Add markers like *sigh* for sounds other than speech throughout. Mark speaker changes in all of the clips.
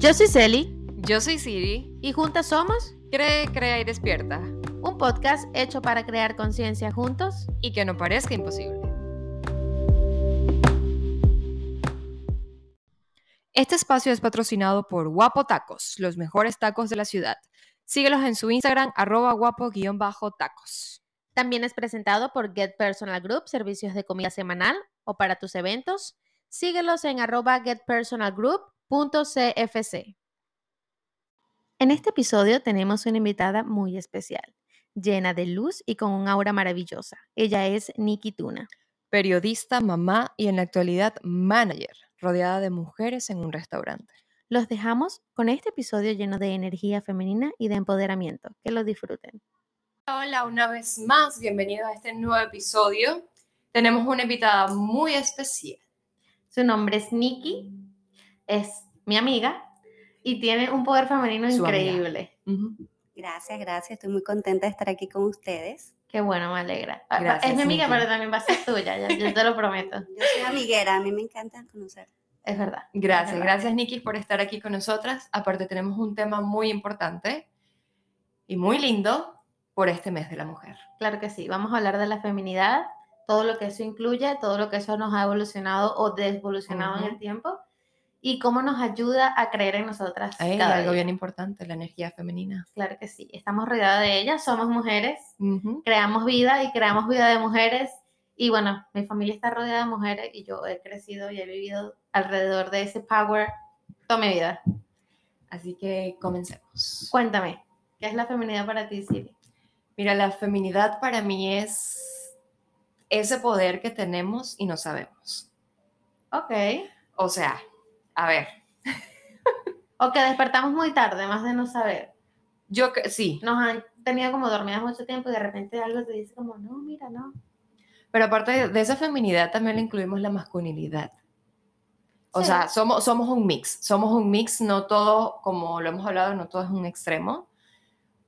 Speaker 1: Yo soy Celi
Speaker 2: Yo soy Siri.
Speaker 1: y juntas somos
Speaker 2: Cree, crea y despierta.
Speaker 1: un podcast hecho para crear conciencia juntos.
Speaker 2: Y que no parezca imposible. Este espacio es patrocinado por Guapo Tacos, los mejores tacos de la ciudad. Síguelos en su Instagram, arroba guapo-tacos.
Speaker 1: También es presentado por Get Personal Group, servicios de comida semanal o para tus eventos. Síguelos en arroba En este episodio tenemos una invitada muy especial, llena de luz y con un aura maravillosa. Ella es Nikki Tuna.
Speaker 2: Periodista, mamá y en la actualidad manager, rodeada de mujeres en un restaurante.
Speaker 1: Los dejamos con este episodio lleno de energía femenina y de empoderamiento. Que lo disfruten.
Speaker 2: Hola, una vez más, bienvenidos a este nuevo episodio. Tenemos una invitada muy especial.
Speaker 1: Su nombre es Nikki, es mi amiga y tiene un poder femenino
Speaker 2: Su
Speaker 1: increíble.
Speaker 3: Gracias, gracias. Estoy muy contenta de estar aquí con ustedes.
Speaker 1: Qué bueno, me alegra. Ah,
Speaker 2: Gracias,
Speaker 1: es mi amiga,
Speaker 2: Nikki.
Speaker 1: pero también va a ser tuya, ya- yo te lo prometo. *laughs*
Speaker 3: Yo soy amiguera, a mí me encanta conocer.
Speaker 1: Es verdad.
Speaker 2: Gracias,
Speaker 1: es verdad.
Speaker 2: gracias Nikki por estar aquí con nosotras. Aparte tenemos un tema muy importante y muy lindo por este mes de la mujer.
Speaker 1: Claro que sí. Vamos a hablar de la feminidad, todo lo que eso incluye, todo lo que eso nos ha evolucionado o desevolucionado en
Speaker 2: Ujú.
Speaker 1: el tiempo y cómo nos ayuda a creer en nosotras. Cada
Speaker 2: algo
Speaker 1: día.
Speaker 2: bien importante, la energía femenina.
Speaker 1: Claro que sí. Estamos rodeadas de ellas, somos mujeres, creamos vida y creamos vida de mujeres. Y bueno, mi familia está rodeada de mujeres y yo he crecido y he vivido alrededor de ese power toda mi vida.
Speaker 2: Así que comencemos.
Speaker 1: Cuéntame, ¿qué es la feminidad para ti, Siri?
Speaker 2: Mira, la feminidad para mí es ese poder que tenemos y no sabemos.
Speaker 1: Ok.
Speaker 2: O sea, a ver, *laughs*
Speaker 1: O que despertamos muy tarde, más de no saber.
Speaker 2: yo que sí,
Speaker 1: Nos han tenido como dormidas mucho tiempo y de repente algo te dice como, no, mira, no.
Speaker 2: pero aparte de- esa feminidad también le incluimos la masculinidad. O
Speaker 1: Sí.
Speaker 2: sea, somos, somos un mix, somos un mix, no todo, como lo hemos hablado, no todo es un extremo,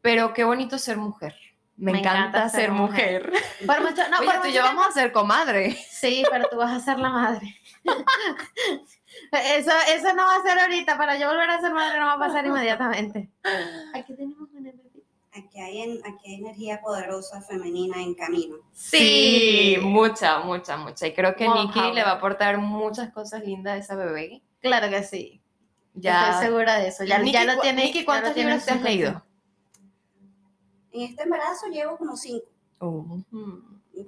Speaker 2: pero qué bonito ser mujer. Me,
Speaker 1: Me
Speaker 2: encanta,
Speaker 1: encanta ser
Speaker 2: ser mujer.
Speaker 1: Por mucho, no,
Speaker 2: Oye,
Speaker 1: por
Speaker 2: tú y yo vamos a ser comadre.
Speaker 1: Sí, pero tú vas a ser la madre. *laughs* eso, eso no va a ser ahorita. Para yo volver a ser madre no va a pasar inmediatamente. *laughs* Aquí tenemos una bebé.
Speaker 3: Aquí hay, en- aquí hay energía poderosa femenina en camino.
Speaker 2: Sí, mucha, mucha, mucha. Y creo que Nikki le va a aportar muchas cosas lindas a esa bebé.
Speaker 1: Claro que sí.
Speaker 2: Ya.
Speaker 1: Estoy segura de eso. Ya,
Speaker 2: Nikki,
Speaker 1: ya lo
Speaker 2: cu-
Speaker 1: tiene.
Speaker 2: Nikki, ¿cuántos libros te has leído?
Speaker 3: En este embarazo llevo como cinco.
Speaker 2: Uh,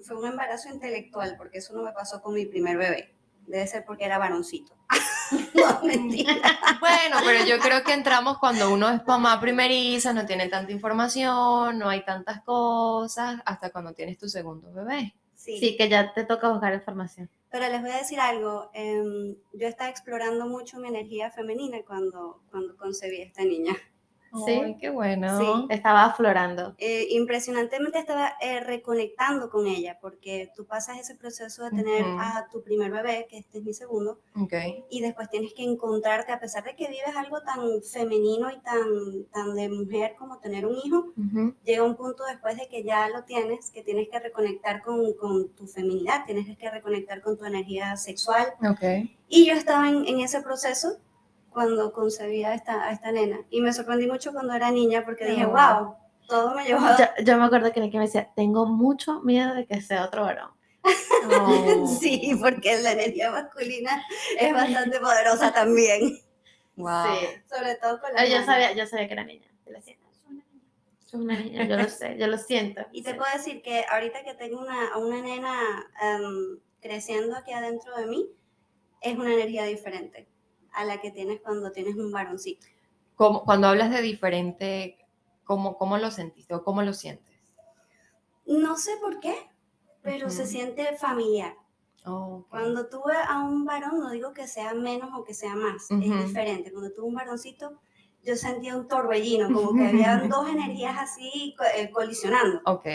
Speaker 3: Fue un embarazo intelectual porque eso no me pasó con mi primer bebé. Debe ser porque era varoncito. *laughs* *laughs* no, mentira.
Speaker 2: Bueno, pero yo creo que entramos cuando uno es mamá primeriza, no tiene tanta información, no hay tantas cosas, hasta cuando tienes tu segundo bebé.
Speaker 3: Sí,
Speaker 1: Sí, que ya te toca buscar información.
Speaker 3: pero les voy a decir algo. em, yo estaba explorando mucho mi energía femenina cuando, cuando concebí a esta niña.
Speaker 1: Sí.
Speaker 2: Ay, qué bueno.
Speaker 3: Sí.
Speaker 1: Estaba aflorando.
Speaker 3: eh, impresionantemente estaba eh, reconectando con ella, porque tú pasas ese proceso de tener a tu primer bebé, que este es mi segundo,
Speaker 2: Ok.
Speaker 3: y después tienes que encontrarte, a pesar de que vives algo tan femenino y tan, tan de mujer como tener un hijo,
Speaker 2: Ujú.
Speaker 3: llega un punto después de que ya lo tienes, que tienes que reconectar con, con tu feminidad, tienes que reconectar con tu energía sexual.
Speaker 2: Ok.
Speaker 3: Y yo estaba en, en ese proceso cuando concebí a esta, a esta nena, y me sorprendí mucho cuando era niña, porque dije, wow, todo me llevó a
Speaker 1: Yo, yo me acuerdo que Nicky me decía, tengo mucho miedo de que sea otro varón. *laughs*
Speaker 2: Oh.
Speaker 3: Sí, porque la energía masculina es bastante poderosa también.
Speaker 2: Wow.
Speaker 1: Sí.
Speaker 3: Sobre todo con la
Speaker 1: Ah, Yo
Speaker 3: mano.
Speaker 1: sabía, yo sabía que era niña. Yo le decía, "No, es una niña". Niña, yo lo sé, yo lo siento.
Speaker 3: Y te
Speaker 1: Sí.
Speaker 3: puedo decir que ahorita que tengo una, a una nena em, creciendo aquí adentro de mí, es una energía diferente a la que tienes cuando tienes un varoncito.
Speaker 2: ¿Cómo- cuando hablas de diferente, ¿cómo, ¿cómo lo sentiste o cómo lo sientes?
Speaker 3: No sé por qué, pero se siente familiar.
Speaker 2: Oh.
Speaker 3: Cuando tuve a un varón, no digo que sea menos o que sea más, es diferente. Cuando tuve un varoncito, yo sentía un torbellino, como que *laughs* habían dos energías así eh, colisionando.
Speaker 2: Ok.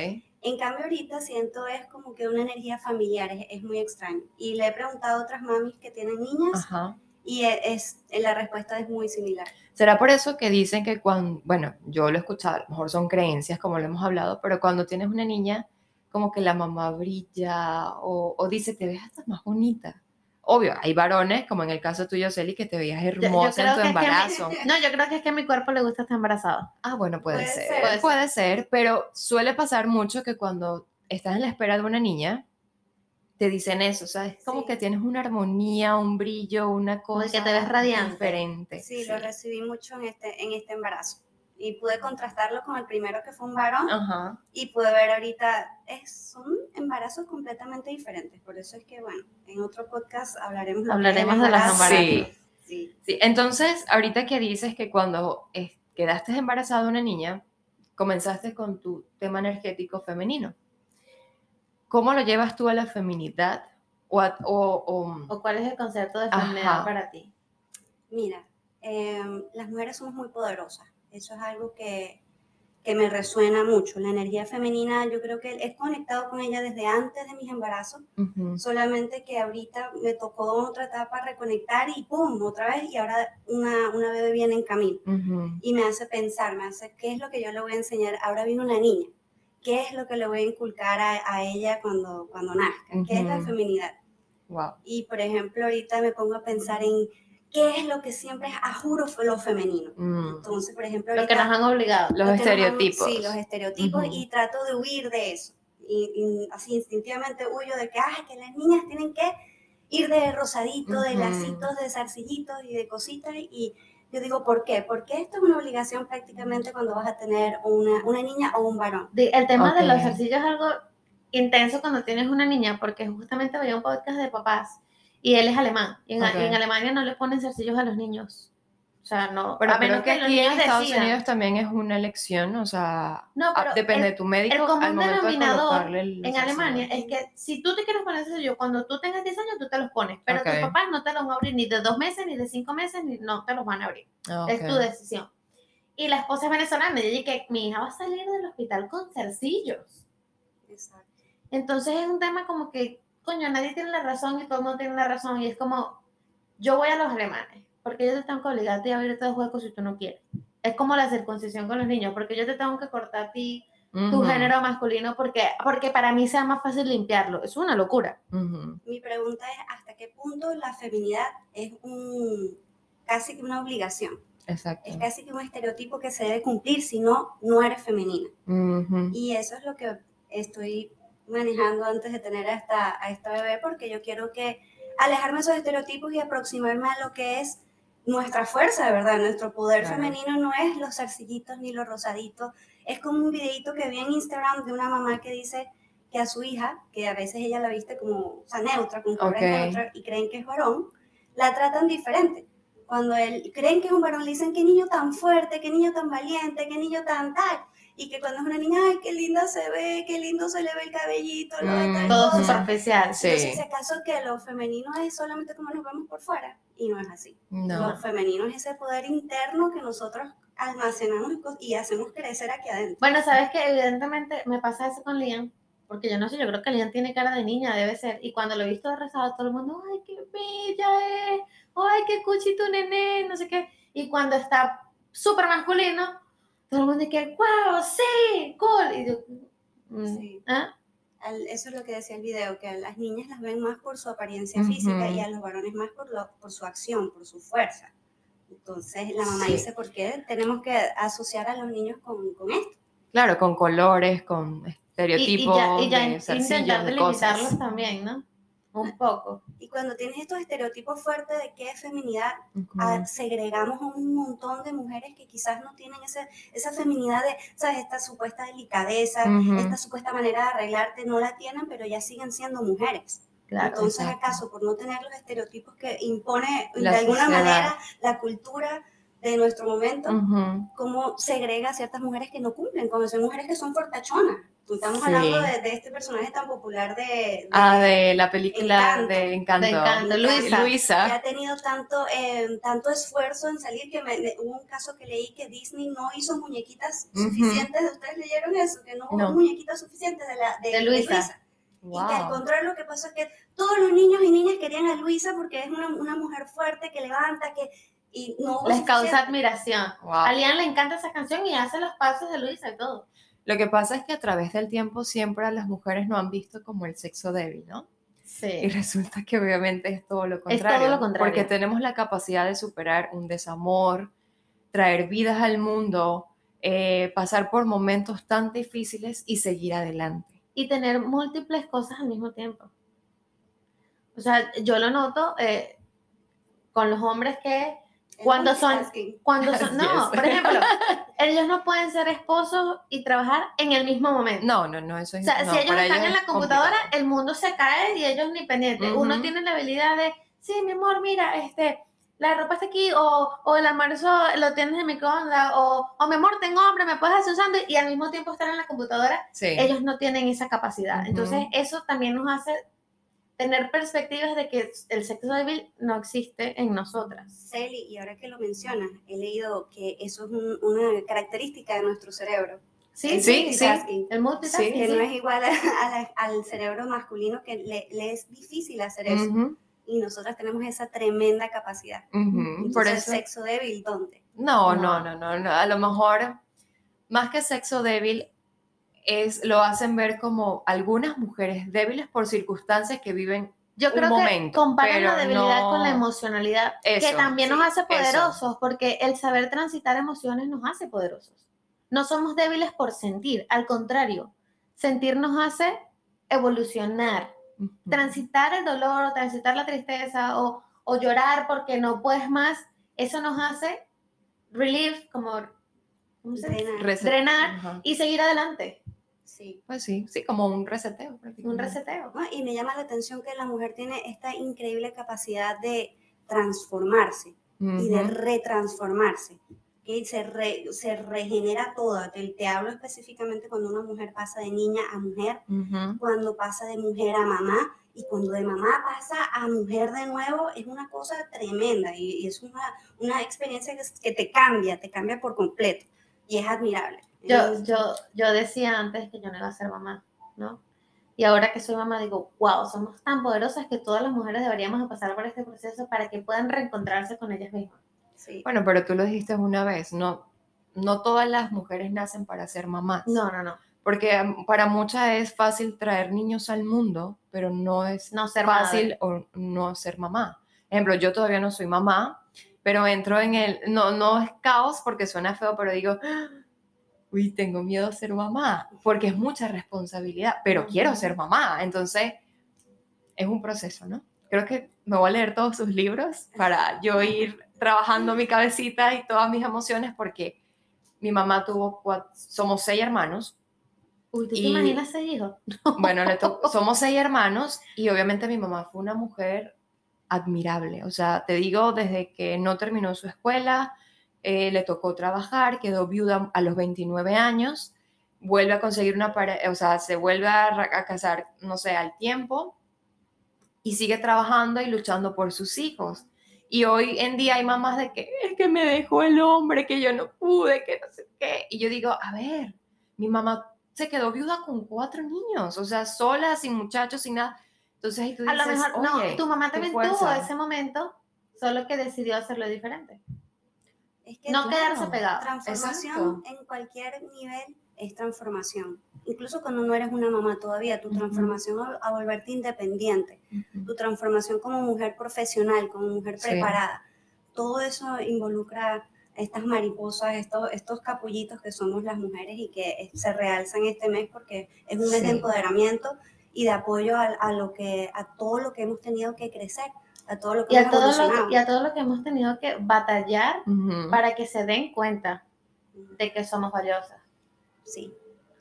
Speaker 3: En cambio, ahorita siento es como que una energía familiar, es, es muy extraño. Y le he preguntado a otras mamis que tienen niñas
Speaker 2: Ajá.
Speaker 3: Y e- es, la respuesta es muy similar.
Speaker 2: ¿Será por eso que dicen que cuando, bueno, yo lo he escuchado, a lo mejor son creencias como lo hemos hablado, pero cuando tienes una niña, como que la mamá brilla o, o dice, te ves hasta más bonita. Obvio, hay varones, como en el caso tuyo, Celi, que te veías
Speaker 1: yo
Speaker 2: hermosa
Speaker 1: creo
Speaker 2: en tu
Speaker 1: que es que a mí-
Speaker 2: embarazo. *laughs*
Speaker 1: No, yo creo que es que a mi cuerpo le gusta estar embarazado.
Speaker 2: Ah, bueno, puede,
Speaker 3: Puede
Speaker 2: ser.
Speaker 3: ser.
Speaker 2: Puede, ser, pero suele pasar mucho que cuando estás en la espera de una niña, te dicen eso, o sea, es como
Speaker 3: Sí.
Speaker 2: que tienes una armonía, un brillo, una
Speaker 1: Como
Speaker 2: cosa
Speaker 1: que te ves radiante.
Speaker 2: diferente.
Speaker 3: Sí, lo recibí mucho en este, en este embarazo. Y pude contrastarlo con el primero que fue un varón
Speaker 2: Ajá.
Speaker 3: y pude ver ahorita, es, son embarazos completamente diferentes. Por eso es que, bueno, en otro podcast hablaremos,
Speaker 1: Hablaremos de los
Speaker 3: embarazo.
Speaker 2: embarazos.
Speaker 3: Sí.
Speaker 2: Sí, entonces, ahorita que dices que cuando quedaste embarazada de una niña, comenzaste con tu tema energético femenino. ¿Cómo lo llevas tú a la feminidad? O, a- o- o-
Speaker 1: ¿O cuál es el concepto de
Speaker 2: Ajá.
Speaker 1: feminidad para ti?
Speaker 3: Mira, em, las mujeres somos muy poderosas. Eso es algo que, que me resuena mucho. La energía femenina, yo creo que he conectado con ella desde antes de mis embarazos,
Speaker 2: Ujú,
Speaker 3: solamente que ahorita me tocó otra etapa reconectar y ¡pum! otra vez y ahora una, una bebé viene en camino.
Speaker 2: ujú.
Speaker 3: Y me hace pensar, me hace, ¿qué es lo que yo le voy a enseñar? Ahora viene una niña. ¿Qué es lo que le voy a inculcar a, a ella cuando, cuando nazca? ¿Qué es la feminidad?
Speaker 2: Wow.
Speaker 3: Y, por ejemplo, ahorita me pongo a pensar en qué es lo que siempre es, a juro, fue lo femenino.
Speaker 2: Mm,
Speaker 3: Entonces, por ejemplo,
Speaker 1: Lo que
Speaker 3: ahorita...
Speaker 1: nos han obligado.
Speaker 2: Los
Speaker 3: nos han-
Speaker 2: estereotipos.
Speaker 3: sí, los estereotipos
Speaker 2: Ujú.
Speaker 3: y trato de huir de eso. Y, y así instintivamente huyo de que, ay, que las niñas tienen que ir de rosadito, de
Speaker 2: Ujú.
Speaker 3: lacitos, de zarcillitos y de cositas. Y yo digo, ¿por qué? Porque esto es una obligación prácticamente cuando vas a tener una, una niña o un varón.
Speaker 1: El tema de los zarcillos es algo intenso cuando tienes una niña, porque justamente veía un podcast de papás y él es alemán. Y en,
Speaker 2: Ok.
Speaker 1: y en Alemania no le ponen zarcillos a los niños. Sea, no.
Speaker 2: Pero
Speaker 1: a menos
Speaker 2: que
Speaker 1: los
Speaker 2: aquí en Estados
Speaker 1: decidan.
Speaker 2: Unidos también es una elección, o sea,
Speaker 1: No, pero
Speaker 2: depende
Speaker 1: el-
Speaker 2: de tu médico
Speaker 1: el común
Speaker 2: al momento de
Speaker 1: denominador
Speaker 2: colocarle el
Speaker 1: En Alemania es que si tú te quieres poner zarcillo, cuando tú tengas 10 años, tú te los pones. Pero
Speaker 2: Ok.
Speaker 1: tus papás no te los van a abrir ni de dos meses, ni de cinco meses, ni no te los van a abrir.
Speaker 2: Ah,
Speaker 1: Es tu decisión. Y la esposa es venezolana y ella que mi hija va a salir del hospital con zarcillos.
Speaker 3: Exacto.
Speaker 1: Entonces es un tema como que, coño, nadie tiene la razón y todo el mundo tiene la razón. Y es como, yo voy a los alemanes, porque ellos te tengo que obligar a ti a abrirte los huecos si tú no quieres. Es como la circuncisión con los niños, porque yo te tengo que cortar a ti tu
Speaker 2: Ujú,
Speaker 1: género masculino porque, porque para mí sea más fácil limpiarlo. Es una locura.
Speaker 2: ujú.
Speaker 3: Mi pregunta es, ¿hasta qué punto la feminidad es un, casi que una obligación?
Speaker 2: Exacto.
Speaker 3: Es casi que un estereotipo que se debe cumplir, si no, no eres femenina.
Speaker 2: Ujú.
Speaker 3: Y eso es lo que estoy manejando antes de tener a esta, a esta bebé, porque yo quiero que alejarme de esos estereotipos y aproximarme a lo que es nuestra fuerza, de verdad. Nuestro poder
Speaker 2: Claro.
Speaker 3: femenino no es los zarcillitos ni los rosaditos. Es como un videito que vi en Instagram de una mamá que dice que a su hija, que a veces ella la viste como, o sea, neutra, con colores neutros, y creen que es varón, la tratan diferente. Cuando él, creen que es un varón, le dicen, qué niño tan fuerte, qué niño tan valiente, qué niño tan tal. Y que cuando es una niña, ay, qué linda se ve, qué lindo se le ve el cabellito, lo de tal
Speaker 2: Mm.
Speaker 1: Todo
Speaker 3: cosa".
Speaker 1: superficial.
Speaker 2: Sí.
Speaker 3: Entonces, si acaso que lo femenino es solamente como nos vemos por fuera, y no es así.
Speaker 2: No.
Speaker 3: Lo femenino es ese poder interno que nosotros almacenamos y hacemos crecer aquí adentro.
Speaker 1: Bueno, sabes que evidentemente me pasa eso con Liam, porque yo no sé, yo creo que Liam tiene cara de niña, debe ser. Y cuando lo he visto rezado, todo el mundo, ay, qué bella es, ay, qué cuchito nené, no sé qué. Y cuando está súper masculino, todo el mundo dice, wow, sí, cool. Y yo, mm,
Speaker 3: Sí.
Speaker 1: ¿ah?
Speaker 3: Al- eso es lo que decía el video, que a las niñas las ven más por su apariencia física y a los varones más por, lo- por su acción, por su fuerza. Entonces la mamá
Speaker 2: Sí.
Speaker 3: dice, ¿por qué tenemos que asociar a los niños con, con esto?
Speaker 2: Claro, con colores, con
Speaker 1: Y, y
Speaker 2: estereotipos,
Speaker 1: ya, y ya
Speaker 2: de
Speaker 1: intentar
Speaker 2: de cosas.
Speaker 1: también, ¿no? Un poco.
Speaker 3: Y cuando tienes estos estereotipos fuertes de qué es feminidad,
Speaker 2: Ujú.
Speaker 3: a- segregamos a un montón de mujeres que quizás no tienen ese, esa feminidad de, ¿sabes? Esta supuesta delicadeza,
Speaker 2: Ujú.
Speaker 3: esta supuesta manera de arreglarte, no la tienen, pero ya siguen siendo mujeres.
Speaker 1: Claro.
Speaker 3: Entonces,
Speaker 2: exacto.
Speaker 3: ¿acaso por no tener los estereotipos que impone
Speaker 2: La
Speaker 3: de alguna
Speaker 2: sociedad.
Speaker 3: manera la cultura de nuestro momento,
Speaker 2: Ujú.
Speaker 3: cómo segrega a ciertas mujeres que no cumplen, como son mujeres que son fortachonas? Tú estamos
Speaker 2: Sí.
Speaker 3: hablando de, de este personaje tan popular de, de-
Speaker 2: Ah, de la película
Speaker 3: Encanto.
Speaker 2: de Encanto.
Speaker 1: De Encanto, Luisa.
Speaker 3: que ha tenido tanto, eh, tanto esfuerzo en salir que me- me- hubo un caso que leí que Disney no hizo muñequitas suficientes. ¿Ustedes leyeron eso? Que no hubo
Speaker 2: No.
Speaker 3: muñequitas suficientes de, la, de,
Speaker 1: De Luisa.
Speaker 3: Y que al contrario lo que pasa es que todos los niños y niñas querían a Luisa porque es una, una mujer fuerte que levanta, que... Y no
Speaker 1: Les causa admiración.
Speaker 2: Wow.
Speaker 1: A Liam le encanta esa canción y hace los pasos de Luisa y todo.
Speaker 2: Lo que pasa es que a través del tiempo siempre a las mujeres no han visto como el sexo débil, ¿no? Y
Speaker 1: Sí.
Speaker 2: resulta que obviamente es todo lo
Speaker 1: Es
Speaker 2: contrario.
Speaker 1: todo lo contrario.
Speaker 2: Porque tenemos la capacidad de superar un desamor, traer vidas al mundo, eh, pasar por momentos tan difíciles y seguir adelante.
Speaker 1: Y tener múltiples cosas al mismo tiempo. O sea, yo lo noto eh, con los hombres que Cuando son- cuando son, no, por ejemplo, *laughs* ellos no pueden ser esposos y trabajar en el mismo momento.
Speaker 2: No, no, no, eso
Speaker 1: O
Speaker 2: es
Speaker 1: sea,
Speaker 2: no,
Speaker 1: si ellos están
Speaker 2: ellos
Speaker 1: en la computadora,
Speaker 2: complicado.
Speaker 1: el mundo se cae y ellos ni pendientes. Uno
Speaker 2: Ujú.
Speaker 1: tiene la habilidad de, sí, mi amor, mira, este, la ropa está aquí, o, o el almuerzo lo tienes en microondas, o, o mi amor, tengo hambre, me puedes hacer un sándwich, y al mismo tiempo estar en la computadora,
Speaker 2: Sí.
Speaker 1: ellos no tienen esa capacidad.
Speaker 2: Ujú.
Speaker 1: Entonces, eso también nos hace tener perspectivas de que el sexo débil no existe en nosotras.
Speaker 3: Celi, y ahora que lo mencionas, he leído que eso es un- una característica de nuestro cerebro.
Speaker 1: Sí,
Speaker 3: el
Speaker 2: Sí, sí.
Speaker 1: El multitasking.
Speaker 3: Que
Speaker 1: sí.
Speaker 3: no es igual a- a la- al cerebro masculino, que le, le es difícil hacer eso.
Speaker 2: Ujú,
Speaker 3: Y nosotras tenemos esa tremenda capacidad.
Speaker 2: ujú,
Speaker 3: Entonces,
Speaker 2: Por eso.
Speaker 3: sexo débil, ¿dónde?
Speaker 2: No,
Speaker 1: No.
Speaker 2: no, no, no, no. A lo mejor, más que sexo débil, es, lo hacen ver como algunas mujeres débiles por circunstancias que viven.
Speaker 1: Yo
Speaker 2: un
Speaker 1: creo
Speaker 2: momento,
Speaker 1: que comparan la debilidad
Speaker 2: no-
Speaker 1: con la emocionalidad, que
Speaker 2: Eso,
Speaker 1: también
Speaker 3: sí,
Speaker 1: nos hace
Speaker 2: eso.
Speaker 1: poderosos, porque el saber transitar emociones nos hace poderosos. No somos débiles por sentir, al contrario, sentir nos hace evolucionar, transitar el dolor o transitar la tristeza o, o llorar porque no puedes más, eso nos hace relieve, como ¿cómo se dice?
Speaker 3: Drenar.
Speaker 1: Drenar.
Speaker 2: Ajá.
Speaker 1: y seguir adelante,
Speaker 3: Sí.
Speaker 2: Pues sí, sí, como un reseteo.
Speaker 1: un reseteo.
Speaker 3: ¿no? Y me llama la atención que la mujer tiene esta increíble capacidad de transformarse y de retransformarse. Que se, re- se regenera toda. Te, te hablo específicamente cuando una mujer pasa de niña a mujer, cuando pasa de mujer a mamá y cuando de mamá pasa a mujer de nuevo, es una cosa tremenda y, y es una, una experiencia que, que te cambia, te cambia por completo y es admirable.
Speaker 1: Yo,
Speaker 3: Es-
Speaker 1: yo, yo decía antes que yo no iba a ser mamá, ¿no? Y ahora que soy mamá digo, wow, somos tan poderosas que todas las mujeres deberíamos de pasar por este proceso para que puedan reencontrarse con ellas mismas.
Speaker 3: sí.
Speaker 2: Bueno, pero tú lo dijiste una vez, no, no todas las mujeres nacen para ser mamás.
Speaker 1: No, no, no,
Speaker 2: Porque um, para muchas es fácil traer niños al mundo, pero no es
Speaker 1: no ser
Speaker 2: fácil
Speaker 1: madre.
Speaker 2: o no ser mamá. Ejemplo, yo todavía no soy mamá, pero entro en el, no, no es caos porque suena feo, pero digo, "Ah, uy, tengo miedo a ser mamá, porque es mucha responsabilidad, pero quiero ser mamá. Entonces, es un proceso, ¿no? Creo que me voy a leer todos sus libros para yo ir trabajando mi cabecita y todas mis emociones, porque mi mamá tuvo, cuatro, somos seis hermanos,
Speaker 1: Uy, ¿tú te
Speaker 2: y-
Speaker 1: imaginas ser hijo? *laughs*
Speaker 2: bueno, le to- somos seis hermanos y obviamente mi mamá fue una mujer admirable. O sea, te digo, desde que no terminó su escuela, eh, le tocó trabajar, quedó viuda a los 29 años, vuelve a conseguir una pareja, o sea, se vuelve a, a casar, no sé, al tiempo y sigue trabajando y luchando por sus hijos. Y hoy en día hay mamás de que es que me dejó el hombre, que yo no pude, que no sé qué. Y yo digo, a ver, mi mamá se quedó viuda con cuatro niños, o sea, sola, sin muchachos, sin nada. Entonces ahí tú
Speaker 1: A
Speaker 2: dices,
Speaker 1: lo mejor, no,
Speaker 2: "Oye,
Speaker 1: tu mamá también tuvo
Speaker 2: fuerza".
Speaker 1: ese momento, solo que decidió hacerlo diferente.
Speaker 3: Es que
Speaker 1: No quedarse
Speaker 2: claro,
Speaker 1: pegado.
Speaker 3: Transformación en cualquier nivel es transformación. Incluso cuando no eres una mamá todavía, tu transformación a, a volverte independiente, tu transformación como mujer profesional, como mujer
Speaker 2: Sí.
Speaker 3: preparada, todo eso involucra estas mariposas, estos, estos capullitos que somos las mujeres y que se realzan este mes porque es un mes de empoderamiento y de apoyo a, a lo que, a todo lo que hemos tenido que crecer, a todo lo que
Speaker 1: Y a,
Speaker 3: hemos
Speaker 1: todo lo y a todo lo que hemos tenido que batallar para que se den cuenta de que somos valiosas.
Speaker 3: Sí.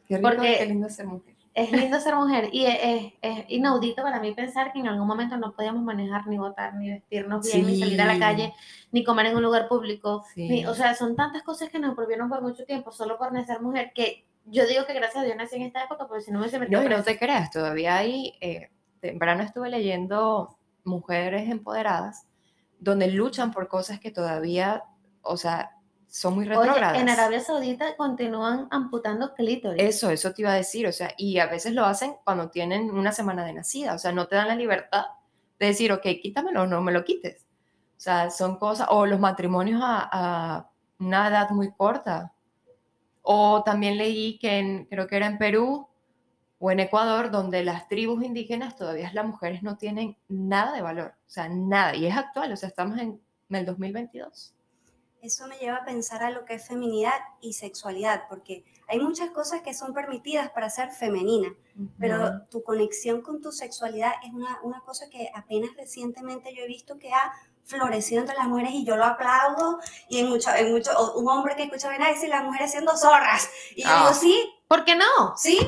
Speaker 2: Qué rico,
Speaker 1: porque-
Speaker 2: qué lindo ser mujer.
Speaker 1: Es lindo ser mujer y es, es- es inaudito para mí pensar que en algún momento no podíamos manejar, ni votar, ni vestirnos bien, ni salir a la calle, ni comer en un lugar público.
Speaker 2: Sí.
Speaker 1: ni- o sea, son tantas cosas que nos prohibieron por mucho tiempo solo por nacer mujer que yo digo que gracias a Dios nací en esta época porque si no me metido
Speaker 2: No, no te creas, todavía hay, eh, temprano estuve leyendo mujeres empoderadas donde luchan por cosas que todavía, o sea, son muy
Speaker 1: Oye,
Speaker 2: retrógradas.
Speaker 1: en Arabia Saudita continúan amputando clítoris.
Speaker 2: Eso, eso te iba a decir, o sea, y a veces lo hacen cuando tienen una semana de nacida, o sea, no te dan la libertad de decir, ok, quítamelo, no me lo quites. O sea, son cosas, o los matrimonios a, a una edad muy corta. O también leí que en- creo que era en Perú, o en Ecuador, donde las tribus indígenas todavía las mujeres no tienen nada de valor, o sea, nada, y es actual, o sea, estamos en, en el 2022.
Speaker 3: Eso me lleva a pensar a lo que es feminidad y sexualidad, porque hay muchas cosas que son permitidas para ser femenina, pero tu conexión con tu sexualidad es una, una cosa que apenas recientemente yo he visto que ha florecido entre las mujeres y yo lo aplaudo y en mucho, en mucho un hombre que escucha a decir las mujeres siendo zorras y yo
Speaker 2: Ah.
Speaker 3: digo sí,
Speaker 1: ¿Por qué no?
Speaker 3: sí,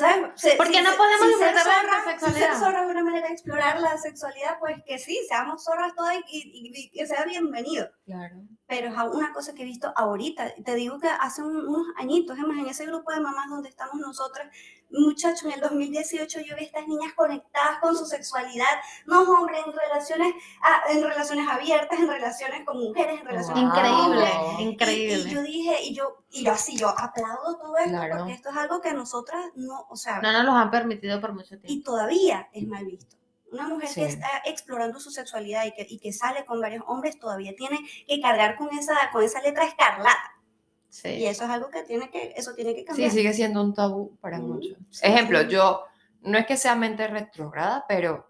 Speaker 3: ¿sabes? Se-
Speaker 1: ¿Por qué
Speaker 3: si-
Speaker 1: no podemos
Speaker 3: si ser
Speaker 1: disfrutar de nuestra
Speaker 3: zorra- si ser zorra es una manera de explorar la sexualidad, pues que sí, seamos zorras todas y, que sea bienvenido
Speaker 2: Claro.
Speaker 3: pero es una cosa que he visto ahorita. Te digo que hace un- unos añitos, es más, en ese grupo de mamás donde estamos nosotras, muchachos, en el 2018 yo vi a estas niñas conectadas con su sexualidad, no hombres en relaciones, ah, en relaciones abiertas, en relaciones con mujeres, en relaciones con
Speaker 1: Increíble,
Speaker 3: Y-
Speaker 2: Wow.
Speaker 3: Y, yo dije, y yo, y yo así, yo aplaudo todo esto,
Speaker 2: Claro.
Speaker 3: porque esto es algo que nosotras no, o sea,
Speaker 1: No nos los han permitido por mucho
Speaker 3: y
Speaker 1: tiempo.
Speaker 3: todavía es mal visto. Una mujer
Speaker 2: Sí.
Speaker 3: que está explorando su sexualidad y que, y que sale con varios hombres todavía tiene que cargar con esa, con esa letra escarlata. Y
Speaker 1: Sí.
Speaker 3: eso es algo que tiene que, eso tiene que
Speaker 2: Sí,
Speaker 3: cambiar.
Speaker 2: sigue siendo un tabú para
Speaker 3: Mm,
Speaker 2: muchos.
Speaker 3: sí,
Speaker 2: Ejemplo,
Speaker 3: sí.
Speaker 2: yo, no es que sea mente retrógrada, pero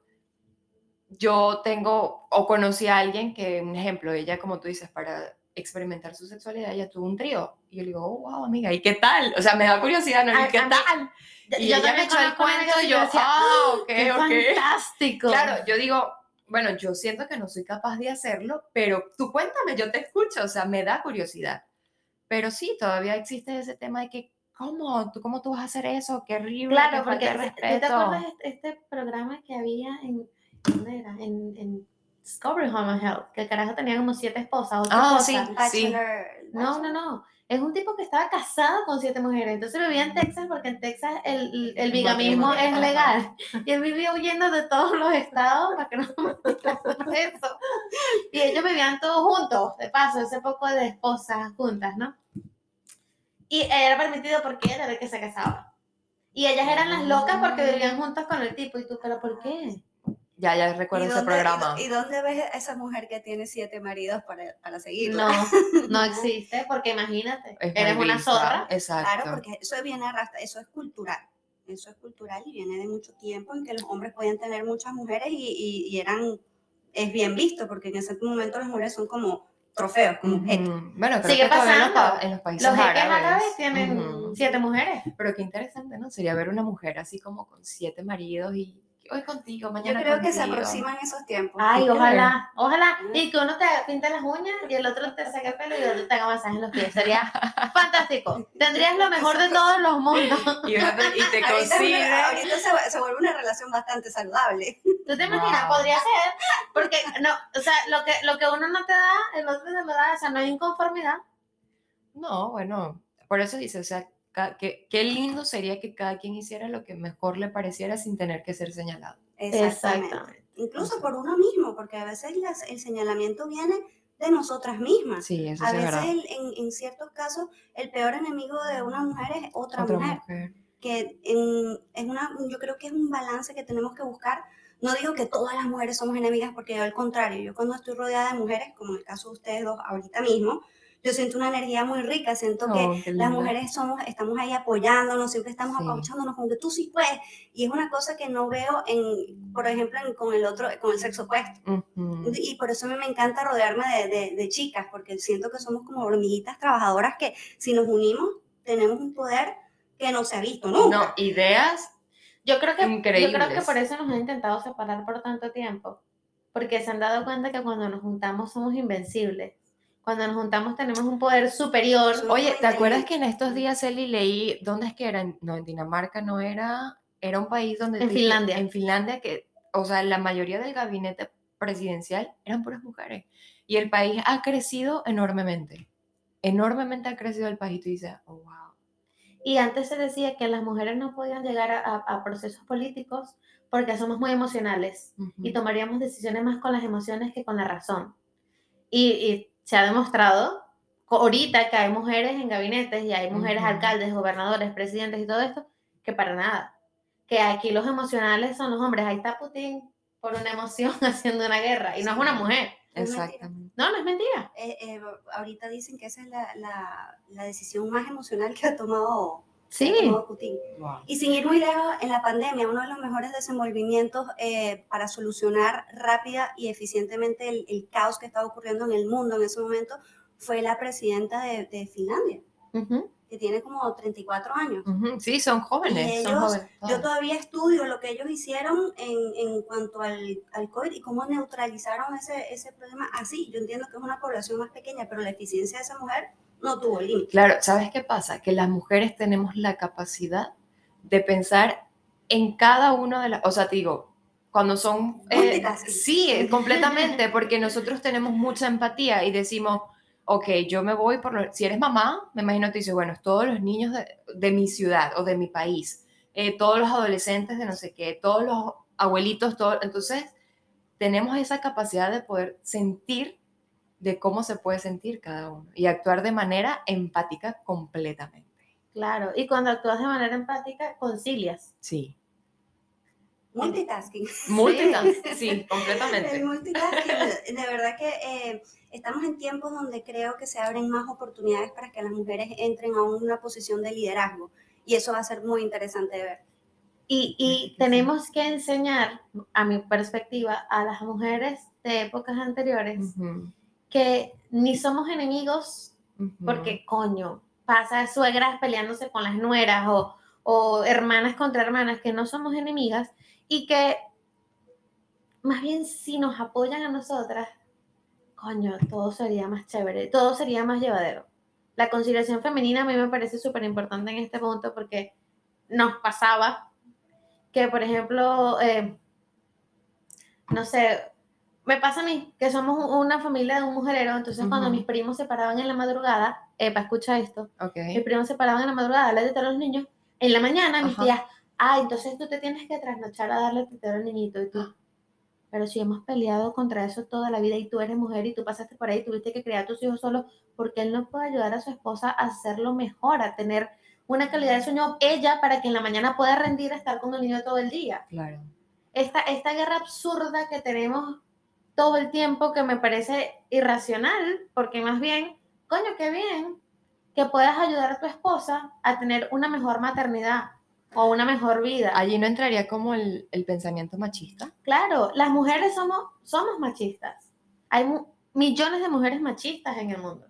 Speaker 2: yo tengo o conocí a alguien que, un ejemplo, ella, como tú dices, para experimentar su sexualidad, ella tuvo un trío. Y yo le digo, oh, wow, amiga, ¿y qué tal? O sea, me da curiosidad, ¿no? ¿Y qué
Speaker 1: mí-
Speaker 2: tal? Y ella me echó el cuento y yo, ah, ok,
Speaker 1: ¡Qué
Speaker 2: ok.
Speaker 1: fantástico!
Speaker 2: Claro, yo digo, bueno, yo siento que no soy capaz de hacerlo, pero tú cuéntame, yo te escucho, o sea, me da curiosidad. Pero sí, todavía existe ese tema de que, ¿cómo? ¿Tú, ¿Cómo tú vas a hacer eso? Qué horrible,
Speaker 1: Claro,
Speaker 2: qué
Speaker 1: porque ¿tú te acuerdas de este, programa que había en, ¿dónde era? En, en Discovery Home and Health, que el carajo tenía como siete esposas, ocho
Speaker 2: Ah,
Speaker 1: esposas.
Speaker 2: sí.
Speaker 3: Bachelor,
Speaker 1: No, no, no. Es un tipo que estaba casado con siete mujeres. Entonces vivía en Texas porque en Texas el, el bigamismo es legal. Y él vivía huyendo de todos los estados para que no *laughs* eso. Y ellos vivían todos juntos, de paso, ese poco de esposas juntas, ¿no? Y era permitido porque era el que se casaba. Y ellas eran las locas porque vivían juntas con el tipo. Y tú, ¿pero por qué?
Speaker 2: Ya, ya
Speaker 3: ¿Y
Speaker 2: recuerdo ese
Speaker 3: dónde,
Speaker 2: programa.
Speaker 3: y, y dónde ves a esa mujer que tiene siete maridos para, para seguirla?
Speaker 1: No, no *laughs* existe porque imagínate,
Speaker 2: Es
Speaker 1: eres una
Speaker 2: vista,
Speaker 1: zorra.
Speaker 2: Exacto.
Speaker 3: Claro, porque eso viene arrastra, eso es cultural. Eso es cultural y viene de mucho tiempo en que los hombres podían tener muchas mujeres y, y- y eran, es bien visto, porque en ese momento las mujeres son como trofeos, como objetos.
Speaker 2: Bueno, creo
Speaker 1: Sigue
Speaker 2: que todavía en los,
Speaker 1: pasando.
Speaker 2: en los países
Speaker 1: Los jeques
Speaker 2: árabes.
Speaker 1: árabes tienen siete mujeres.
Speaker 2: Pero qué interesante, ¿no? Sería ver una mujer así como con siete maridos y hoy contigo,
Speaker 3: Yo
Speaker 2: mañana
Speaker 3: creo que se aproximan esos tiempos.
Speaker 1: Ay,
Speaker 2: ¿Qué
Speaker 1: ojalá, ojalá.
Speaker 3: Mm.
Speaker 1: Y que uno te pinte las uñas y el otro te saque el pelo y el otro te haga masaje en los pies. Sería *laughs* fantástico. Tendrías lo mejor de todos los mundos. *laughs*
Speaker 2: Y, te, y te
Speaker 3: Ahorita, se, se vuelve una relación bastante saludable.
Speaker 1: ¿Tú te imaginas?
Speaker 2: Wow.
Speaker 1: Podría ser. Porque, no, o sea, lo que, lo que uno no te da, el otro te lo da. O sea, no hay inconformidad.
Speaker 2: No, bueno, por eso dice, o sea, que- qué lindo sería que cada quien hiciera lo que mejor le pareciera sin tener que ser señalado.
Speaker 3: Exactamente. Incluso por uno mismo, porque a veces las- el señalamiento viene de nosotras mismas.
Speaker 2: Sí, eso
Speaker 3: A
Speaker 2: sí es
Speaker 3: veces,
Speaker 2: verdad.
Speaker 3: el- en, en ciertos casos, el peor enemigo de una mujer es otra,
Speaker 2: Otra
Speaker 3: mujer.
Speaker 2: mujer.
Speaker 3: Que en- es una, yo creo que es un balance que tenemos que buscar. No digo que todas las mujeres somos enemigas, porque yo al contrario, yo cuando estoy rodeada de mujeres, como en el caso de ustedes dos ahorita mismo, yo siento una energía muy rica, siento que
Speaker 2: Oh,
Speaker 3: las mujeres somos, estamos ahí apoyándonos, siempre estamos
Speaker 2: Sí.
Speaker 3: apapachándonos como que tú sí puedes. Y es una cosa que no veo en, por ejemplo, en- con el otro, con el sexo opuesto. Y por eso a mí me encanta rodearme de, de- de chicas, porque siento que somos como hormiguitas trabajadoras que si nos unimos tenemos un poder que no se ha visto nunca.
Speaker 2: No, ideas,
Speaker 1: Yo creo que, yo creo que por eso nos han intentado separar por tanto tiempo. Porque se han dado cuenta que cuando nos juntamos somos invencibles. Cuando nos juntamos tenemos un poder superior.
Speaker 2: Oye, ¿te acuerdas que en estos días Eli leí, ¿dónde es que era? No, en Dinamarca no era, era un país donde...
Speaker 1: En
Speaker 2: te-
Speaker 1: Finlandia.
Speaker 2: En Finlandia que, o sea, la mayoría del gabinete presidencial eran puras mujeres. Y el país ha crecido enormemente. Enormemente ha crecido el país. Y tú dices, oh, wow.
Speaker 1: Y antes se decía que las mujeres no podían llegar a, a- a procesos políticos porque somos muy emocionales y
Speaker 2: Ujú.
Speaker 1: tomaríamos decisiones más con las emociones que con la razón. Y, y se ha demostrado ahorita que hay mujeres en gabinetes y hay mujeres alcaldes, gobernadores, presidentes y todo esto, que para nada. Que aquí los emocionales son los hombres. Ahí está Putin por una emoción *laughs* haciendo una guerra y no es una mujer.
Speaker 2: Exactamente.
Speaker 1: No, no es mentira.
Speaker 3: Eh, eh, ahorita dicen que esa es la, la- la decisión más emocional que ha tomado
Speaker 1: Sí.
Speaker 3: modo Putin. Y sin ir muy lejos, en la pandemia, uno de los mejores desenvolvimientos eh, para solucionar rápida y eficientemente el, el caos que estaba ocurriendo en el mundo en ese momento fue la presidenta de, de Finlandia,
Speaker 1: Ujú,
Speaker 3: que tiene como 34 años.
Speaker 2: Ujú, Sí, son jóvenes.
Speaker 3: Y
Speaker 2: son
Speaker 3: ellos-
Speaker 2: jóvenes
Speaker 3: Yo todavía estudio lo que ellos hicieron en, en cuanto al, al COVID y cómo neutralizaron ese, ese problema así. Yo entiendo que es una población más pequeña, pero la eficiencia de esa mujer no tuvo límite.
Speaker 2: Claro, ¿sabes qué pasa? Que las mujeres tenemos la capacidad de pensar en cada una de las, o sea, te digo, cuando son... eh, sí, completamente, porque nosotros tenemos mucha empatía y decimos, ok, yo me voy por... lo- si eres mamá, me imagino te dices, bueno, todos los niños de, de mi ciudad o de mi país, eh, todos los adolescentes de no sé qué, todos los abuelitos, todo, entonces tenemos esa capacidad de poder sentir de cómo se puede sentir cada uno y actuar de manera empática completamente.
Speaker 1: Claro, y cuando actúas de manera empática, concilias.
Speaker 2: Sí.
Speaker 3: Multitasking.
Speaker 2: Multitask, sí, *laughs*
Speaker 3: El
Speaker 2: completamente.
Speaker 3: multitasking, de verdad que eh, estamos en tiempos donde creo que se abren más oportunidades para que las mujeres entren a una posición de liderazgo y eso va a ser muy interesante de ver.
Speaker 1: Y, y tenemos que enseñar, a mi perspectiva, a las mujeres de épocas anteriores que ni somos enemigos
Speaker 2: ujú.
Speaker 1: porque, coño, pasa suegras peleándose con las nueras o, o hermanas contra hermanas, que no somos enemigas y que más bien si nos apoyan a nosotras, coño, todo sería más chévere, todo sería más llevadero. La conciliación femenina a mí me parece súper importante en este punto porque nos pasaba que, por ejemplo, eh, no sé, me pasa a mí, que somos una familia de un mujerero, entonces cuando mis primos se paraban en la madrugada, Epa, escucha esto, mis primos se paraban en la madrugada a darle tetero a los niños, en la mañana mis
Speaker 2: Ajá.
Speaker 1: tías, ah, entonces tú te tienes que trasnochar a darle tetero al niñito, y tú, pero si hemos peleado contra eso toda la vida y tú eres mujer y tú pasaste por ahí, tuviste que criar a tus hijos solo, porque él no puede ayudar a su esposa a hacerlo mejor, a tener una calidad de sueño ella para que en la mañana pueda rendir a estar con el niño todo el día
Speaker 2: Claro.
Speaker 1: esta, esta guerra absurda que tenemos todo el tiempo que me parece irracional, porque más bien, coño, qué bien que puedas ayudar a tu esposa a tener una mejor maternidad o una mejor vida.
Speaker 2: Allí no entraría como el, el pensamiento machista.
Speaker 1: Claro, las mujeres somos, somos machistas. Hay mu- millones de mujeres machistas en el mundo.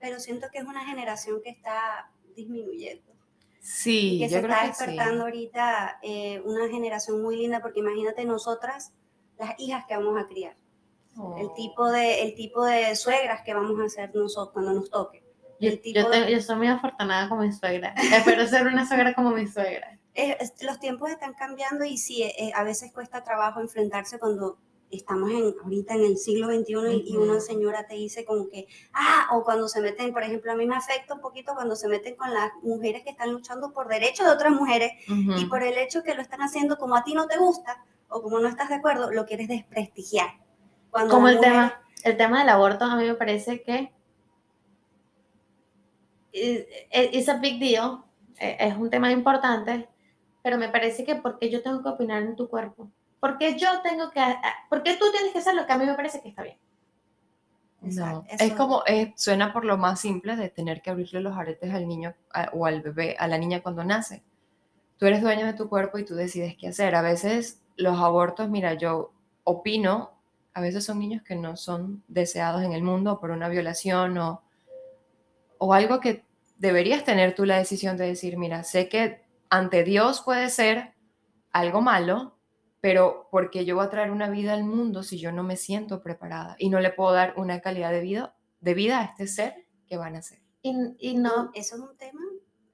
Speaker 3: Pero siento que es una generación que está disminuyendo.
Speaker 2: Sí,
Speaker 3: que
Speaker 2: yo
Speaker 3: se
Speaker 2: creo
Speaker 3: está
Speaker 2: que sí.
Speaker 3: despertando ahorita eh, una generación muy linda, porque imagínate nosotras, las hijas que vamos a criar, el,
Speaker 2: Oh.
Speaker 3: tipo de, el tipo de suegras que vamos a hacer nosotros cuando nos toque.
Speaker 1: Yo,
Speaker 3: El tipo
Speaker 1: yo,
Speaker 3: de-
Speaker 1: te- yo soy muy afortunada con mi suegra. Espero ser una suegra como mi suegra.
Speaker 3: Eh, los tiempos están cambiando y sí, eh, a veces cuesta trabajo enfrentarse cuando estamos en, ahorita en el siglo XXI y, y
Speaker 2: Ujú.
Speaker 3: una señora te dice como que, ah, o cuando se meten, por ejemplo, a mí me afecta un poquito cuando se meten con las mujeres que están luchando por derechos de otras mujeres
Speaker 2: Ujú.
Speaker 3: y por el hecho que lo están haciendo como a ti no te gusta o como no estás de acuerdo, lo quieres desprestigiar. Cuando
Speaker 1: Como el
Speaker 3: mujer-
Speaker 1: tema, el tema del aborto, a mí me parece que es a big deal, eh, es un tema importante, pero me parece que porque yo tengo que opinar en tu cuerpo, porque yo tengo que, porque tú tienes que hacer lo que a mí me parece que está bien.
Speaker 2: No,
Speaker 3: Exacto,
Speaker 2: es
Speaker 3: eso-
Speaker 2: como, eh, suena por lo más simple de tener que abrirle los aretes al niño a- o al bebé, a la niña cuando nace. Tú eres dueño de tu cuerpo y tú decides qué hacer. A veces los abortos, mira, yo opino, a veces son niños que no son deseados en el mundo por una violación o, o algo que deberías tener tú la decisión de decir, mira, sé que ante Dios puede ser algo malo, pero porque yo voy a traer una vida al mundo si yo no me siento preparada y no le puedo dar una calidad de vida, de vida a este ser que van a ser.
Speaker 1: Y, y no,
Speaker 3: Eso es un tema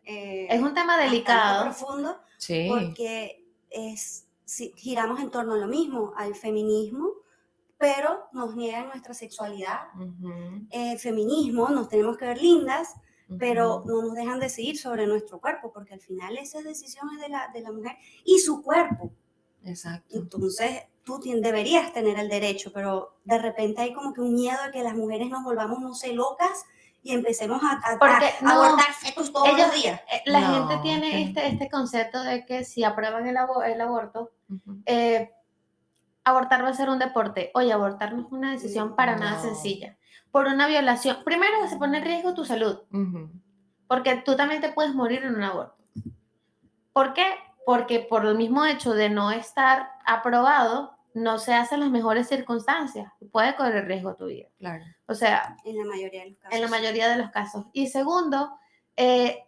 Speaker 3: eh,
Speaker 1: es un tema delicado.
Speaker 3: profundo
Speaker 2: Sí.
Speaker 3: porque es, si- giramos en torno a lo mismo, al feminismo, pero nos niegan nuestra sexualidad.
Speaker 2: Ujú,
Speaker 3: Eh, feminismo, nos tenemos que ver lindas, pero
Speaker 2: ujú.
Speaker 3: no nos dejan decidir sobre nuestro cuerpo, porque al final esa decisión es de la, de la mujer y su cuerpo.
Speaker 2: Exacto.
Speaker 3: Entonces, tú deberías tener el derecho, pero de repente hay como que un miedo de que las mujeres nos volvamos, no sé, locas y empecemos a, a-
Speaker 1: Porque,
Speaker 3: a- a
Speaker 1: no,
Speaker 3: abortar fetos todos
Speaker 1: Ellos-
Speaker 3: los días.
Speaker 1: eh, la
Speaker 2: No,
Speaker 1: gente tiene
Speaker 2: que-
Speaker 1: este, este concepto de que si aprueban el, el aborto,
Speaker 2: Ujú.
Speaker 1: eh, abortar va a ser un deporte. Oye, abortar no es una decisión para nada sencilla. Por una violación, primero se pone en riesgo tu salud, porque tú también te puedes morir en un aborto. ¿Por qué? Porque por el mismo hecho de no estar aprobado, no se hacen las mejores circunstancias. Puede correr riesgo tu vida.
Speaker 2: Claro.
Speaker 1: O sea,
Speaker 3: En la mayoría de los casos.
Speaker 1: en la mayoría de los casos. Y segundo, eh,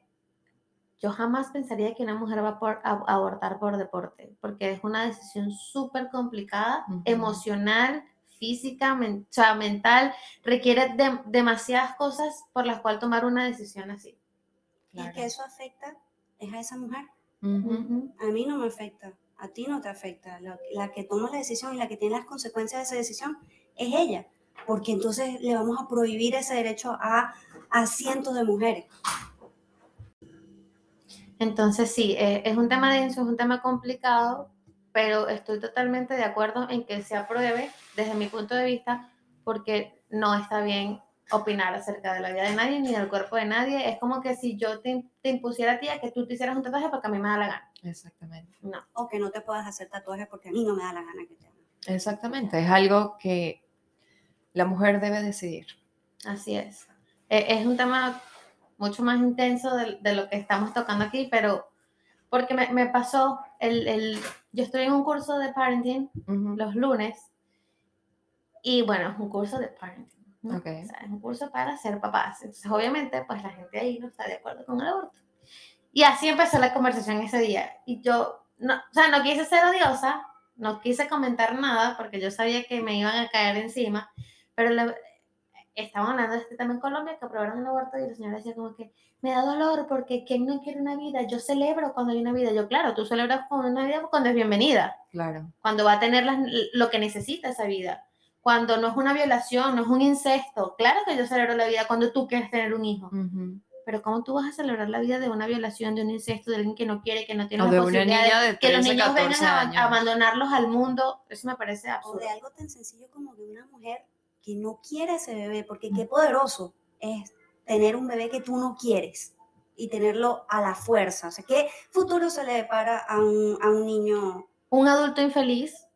Speaker 1: yo jamás pensaría que una mujer va a por- a- abortar por deporte, porque es una decisión súper complicada,
Speaker 2: Ujú.
Speaker 1: emocional, física, men- o sea, mental, requiere de- demasiadas cosas por las cuales tomar una decisión así.
Speaker 3: Y que eso afecta es a esa mujer.
Speaker 2: Ujú.
Speaker 1: Ujú.
Speaker 3: A mí no me afecta, a ti no te afecta. La, la que toma la decisión y la que tiene las consecuencias de esa decisión es ella. Porque entonces le vamos a prohibir ese derecho a, a cientos de mujeres.
Speaker 1: Entonces sí, eh, es un tema denso, es un tema complicado, pero estoy totalmente de acuerdo en que se apruebe desde mi punto de vista, porque no está bien opinar acerca de la vida de nadie ni del cuerpo de nadie. Es como que si yo te, te impusiera a ti a que tú te hicieras un tatuaje porque a mí me da la gana.
Speaker 2: Exactamente.
Speaker 1: No.
Speaker 3: O que no te puedas hacer tatuajes porque a mí no me da la gana que te hagan.
Speaker 2: Exactamente. Es algo que la mujer debe decidir.
Speaker 1: Así es. Eh, es un tema mucho más intenso de, de lo que estamos tocando aquí, pero porque me, me pasó, el, el, yo estoy en un curso de parenting
Speaker 2: Ujú.
Speaker 1: los lunes y bueno, es un curso de parenting. ¿no?
Speaker 2: Ok.
Speaker 1: O sea, es un curso para ser papás. Entonces, obviamente, pues la gente ahí no está de acuerdo con el aborto. Y así empezó la conversación ese día. Y yo, no, o sea, no quise ser odiosa, no quise comentar nada porque yo sabía que me iban a caer encima, pero le, estaban hablando de este tema en Colombia que aprobaron el aborto y la señora decía como que me da dolor porque ¿quién no quiere una vida? Yo celebro cuando hay una vida. Yo, claro, tú celebras con una vida cuando es bienvenida
Speaker 2: Claro.
Speaker 1: cuando va a tener las- lo que necesita esa vida, cuando no es una violación, no es un incesto. Claro que yo celebro la vida cuando tú quieres tener un hijo,
Speaker 2: Ujú.
Speaker 1: pero ¿cómo tú vas a celebrar la vida de una violación, de un incesto, de alguien que no quiere, que no tiene
Speaker 2: O
Speaker 1: las
Speaker 2: de una
Speaker 1: posibilidades,
Speaker 2: niña de
Speaker 1: que los
Speaker 2: 13,
Speaker 1: niños
Speaker 2: 14
Speaker 1: vengan a,
Speaker 2: años.
Speaker 1: a abandonarlos al mundo? Eso me parece
Speaker 3: O
Speaker 1: absurdo.
Speaker 3: de algo tan sencillo como de una mujer que no quiere ese bebé, porque qué poderoso es tener un bebé que tú no quieres y tenerlo a la fuerza. O sea, ¿qué futuro se le depara a un, a un niño?
Speaker 1: Un adulto infeliz,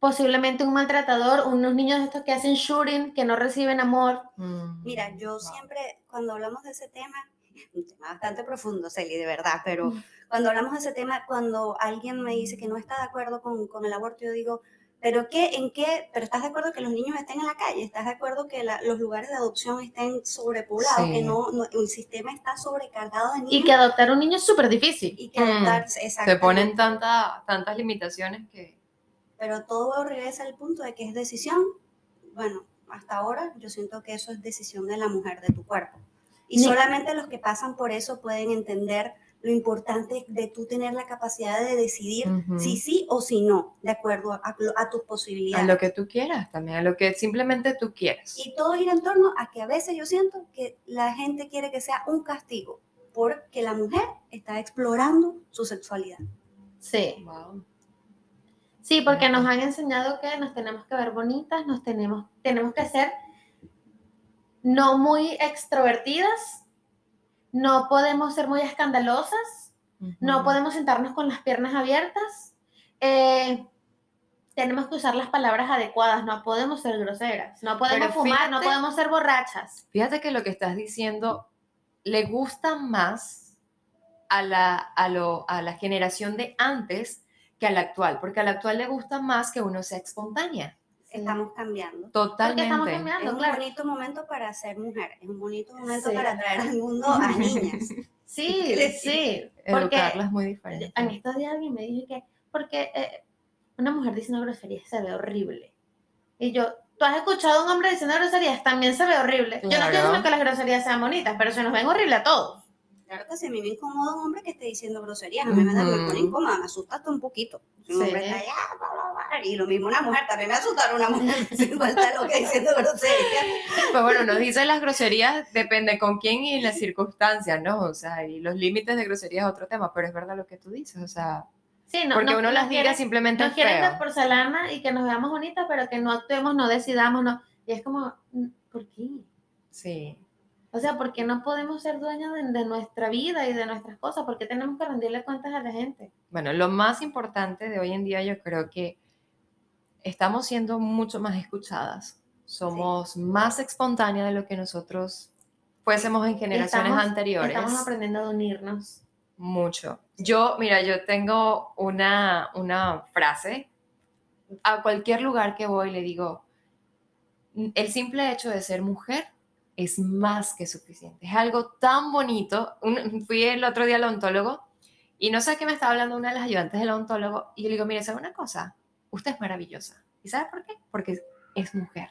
Speaker 1: posiblemente un maltratador, unos niños estos que hacen shooting, que no reciben amor.
Speaker 2: Mm.
Speaker 3: Mira, yo
Speaker 2: Wow.
Speaker 3: siempre, cuando hablamos de ese tema, *laughs* un tema bastante profundo, Celi, de verdad, pero cuando hablamos de ese tema, cuando alguien me dice que no está de acuerdo con, con el aborto, yo digo, ¿pero qué? ¿En qué? ¿Pero estás de acuerdo que los niños estén en la calle? ¿Estás de acuerdo que la- los lugares de adopción estén sobrepoblados?
Speaker 2: Sí.
Speaker 3: Que no, no- el sistema está sobrecargado de niños.
Speaker 1: Y que adoptar un niño es súper difícil.
Speaker 3: y que
Speaker 2: Mm.
Speaker 3: adoptar-
Speaker 2: Se
Speaker 3: exactamente.
Speaker 2: ponen tanta, tantas limitaciones que...
Speaker 3: Pero todo regresa al punto de que es decisión. Bueno, hasta ahora yo siento que eso es decisión de la mujer, de tu cuerpo. Y
Speaker 1: Ni-
Speaker 3: solamente los que pasan por eso pueden entender lo importante de tú tener la capacidad de decidir
Speaker 2: Ujú.
Speaker 3: si sí o si no, de acuerdo a, a tus
Speaker 2: A
Speaker 3: posibilidades.
Speaker 2: lo que tú quieras también, a lo que simplemente tú quieras.
Speaker 3: Y todo gira en torno a que a veces yo siento que la gente quiere que sea un castigo porque la mujer está explorando su sexualidad.
Speaker 1: Sí.
Speaker 2: Wow.
Speaker 1: Sí, porque nos han enseñado que nos tenemos que ver bonitas, nos tenemos, tenemos que ser no muy extrovertidas, no podemos ser muy escandalosas, no podemos sentarnos con las piernas abiertas, eh, tenemos que usar las palabras adecuadas, no podemos ser groseras, no podemos
Speaker 2: Pero
Speaker 1: fumar, no podemos ser borrachas.
Speaker 2: Fíjate que lo que estás diciendo le gusta más a la, a, lo, a la generación de antes que a la actual, porque a la actual le gusta más que uno sea espontánea.
Speaker 3: Estamos cambiando.
Speaker 1: Porque
Speaker 2: Totalmente.
Speaker 3: Es un
Speaker 1: claro.
Speaker 3: bonito momento para ser mujer, es un bonito momento
Speaker 1: Sí.
Speaker 3: para traer al mundo *laughs* a niñas.
Speaker 1: Sí, sí, porque
Speaker 2: Educarla es muy diferente.
Speaker 1: en estos días alguien me dijo que, porque eh, una mujer diciendo groserías se ve horrible. Y yo, ¿tú has escuchado a un hombre diciendo groserías? También se ve horrible. Yo no estoy diciendo que las groserías sean bonitas, pero se nos ven horrible a todos.
Speaker 3: Claro que mí me incomoda un hombre que esté diciendo groserías, a mí me, da, me pone incómoda, me asusta hasta un poquito. Si un
Speaker 1: Sí.
Speaker 3: hombre está allá, bla, bla, bla, y lo mismo una mujer, también me asusta una mujer *laughs* sin falta lo que diciendo groserías.
Speaker 2: Pues bueno, nos dice las groserías, depende con quién y las circunstancias, ¿no? O sea, y los límites de groserías es otro tema, pero es verdad lo que tú dices, o sea,
Speaker 1: Sí, no,
Speaker 2: porque
Speaker 1: no-
Speaker 2: uno las diga simplemente
Speaker 1: Nos quieren de
Speaker 2: feo.
Speaker 1: porcelana y que nos veamos bonitas, pero que no actuemos, no decidamos, no. Y es como, mm, ¿por qué?
Speaker 2: Sí.
Speaker 1: O sea, ¿por qué no podemos ser dueños de, de nuestra vida y de nuestras cosas? ¿Por qué tenemos que rendirle cuentas a la gente?
Speaker 2: Bueno, lo más importante de hoy en día yo creo que estamos siendo mucho más escuchadas. Somos más espontáneas de lo que nosotros fuésemos en generaciones
Speaker 1: Estamos-
Speaker 2: anteriores.
Speaker 1: Estamos aprendiendo a unirnos.
Speaker 2: Mucho. Yo, mira, yo tengo una, una frase. A cualquier lugar que voy le digo, el simple hecho de ser mujer es más que suficiente. Es algo tan bonito. Un- fui el otro día al odontólogo y no sé qué me estaba hablando una de las ayudantes del odontólogo y yo le digo, mire, ¿sabe una cosa? Usted es maravillosa. ¿Y sabe por qué? Porque es mujer.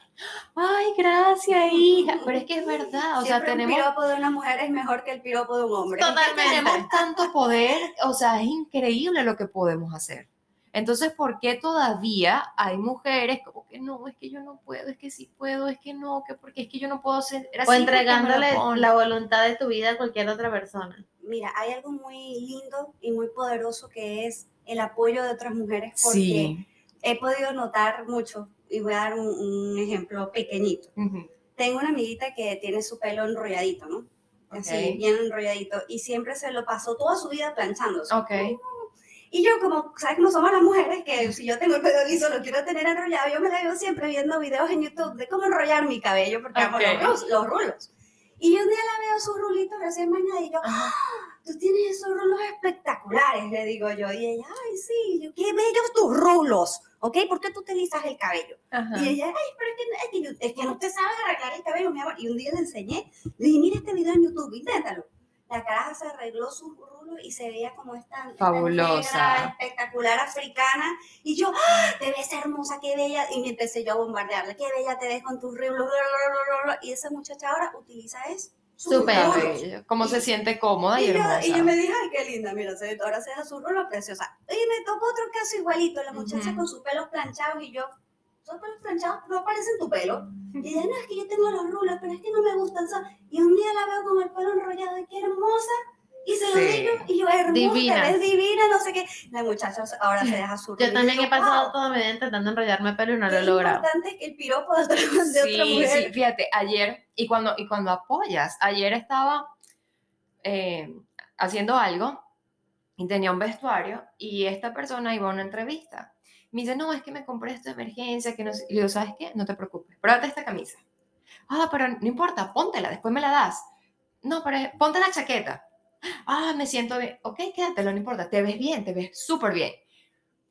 Speaker 2: Ay, gracias, hija. Pero es que es verdad. O sea,
Speaker 3: Siempre
Speaker 2: tenemos
Speaker 3: un piropo de una mujer es mejor que el piropo de un hombre.
Speaker 1: Totalmente. *laughs*
Speaker 2: tenemos tanto poder, o sea, es increíble lo que podemos hacer. Entonces, ¿por qué todavía hay mujeres como que no, es que yo no puedo, es que sí puedo, es que no, que porque es que yo no puedo ser así
Speaker 1: O entregándole
Speaker 2: ponen"?
Speaker 1: la voluntad de tu vida a cualquier otra persona.
Speaker 3: Mira, hay algo muy lindo y muy poderoso que es el apoyo de otras mujeres porque
Speaker 2: Sí.
Speaker 3: he podido notar mucho y voy a dar un, un ejemplo pequeñito.
Speaker 2: Ujú.
Speaker 3: Tengo una amiguita que tiene su pelo enrolladito, ¿no? Así,
Speaker 2: Ok.
Speaker 3: bien enrolladito y siempre se lo pasó toda su vida planchándose.
Speaker 2: Ok.
Speaker 3: Y yo, como, ¿sabes cómo somos las mujeres? Que si yo tengo el pelo liso, lo quiero tener enrollado, yo me la veo siempre viendo videos en YouTube de cómo enrollar mi cabello, porque amo
Speaker 2: Ok.
Speaker 3: los, los rulos. Y yo un día la veo sus rulitos recién bañados y yo,
Speaker 2: Ajá.
Speaker 3: ¡Ah! tú tienes esos rulos espectaculares, le digo yo. Y ella, ay, sí, yo, qué bellos tus rulos, ¿ok? ¿Por qué tú te lisas el cabello?
Speaker 2: Ajá.
Speaker 3: Y ella, ay, pero es que, es que, es que no te sabes arreglar el cabello, mi amor. Y un día le enseñé, le dije, mira este video en YouTube, inténtalo. La caraja se arregló sus rulos y se veía como esta, esta
Speaker 2: Fabulosa.
Speaker 3: negra, espectacular africana. Y yo, ¡Ah! te ves hermosa, qué bella. Y me empecé yo a bombardearle, qué bella te ves con tus rulos. Y esa muchacha ahora utiliza eso.
Speaker 1: Súper.
Speaker 2: Cabello. Cómo se siente cómoda y,
Speaker 3: Y yo,
Speaker 2: hermosa.
Speaker 3: y yo me dije, ay, qué linda, mira, se, ahora se deja su rulo preciosa. Y me tocó otro caso igualito, la muchacha con sus pelos planchados y yo, esos pelos planchados no parecen tu pelo. Y ella, no, es que yo tengo los rulos, pero es que no me gustan. son-". Y un día la veo con el pelo enrollado y qué hermosa. Y se lo
Speaker 2: Sí.
Speaker 3: digo, y yo, hermosa,
Speaker 1: Divina.
Speaker 3: ves divina, no sé qué. La muchacha ahora se deja su.
Speaker 1: Yo también he pasado
Speaker 3: wow,
Speaker 1: toda mi vida intentando enrollarme el pelo y no lo he logrado.
Speaker 3: importante es que el piropo de otra, de otra
Speaker 2: Sí,
Speaker 3: mujer.
Speaker 2: sí, fíjate, ayer, y cuando, y cuando apoyas, ayer estaba eh, haciendo algo y tenía un vestuario y esta persona iba a una entrevista. Me dice, no, es que me compré esto de emergencia, que no sé. Y le digo, ¿sabes qué? No te preocupes, pruébate esta camisa. Ah, pero no importa, póntela, después me la das. No, pero ponte la chaqueta. Ah, me siento bien. Ok, quédatelo, no importa, te ves bien, te ves súper bien.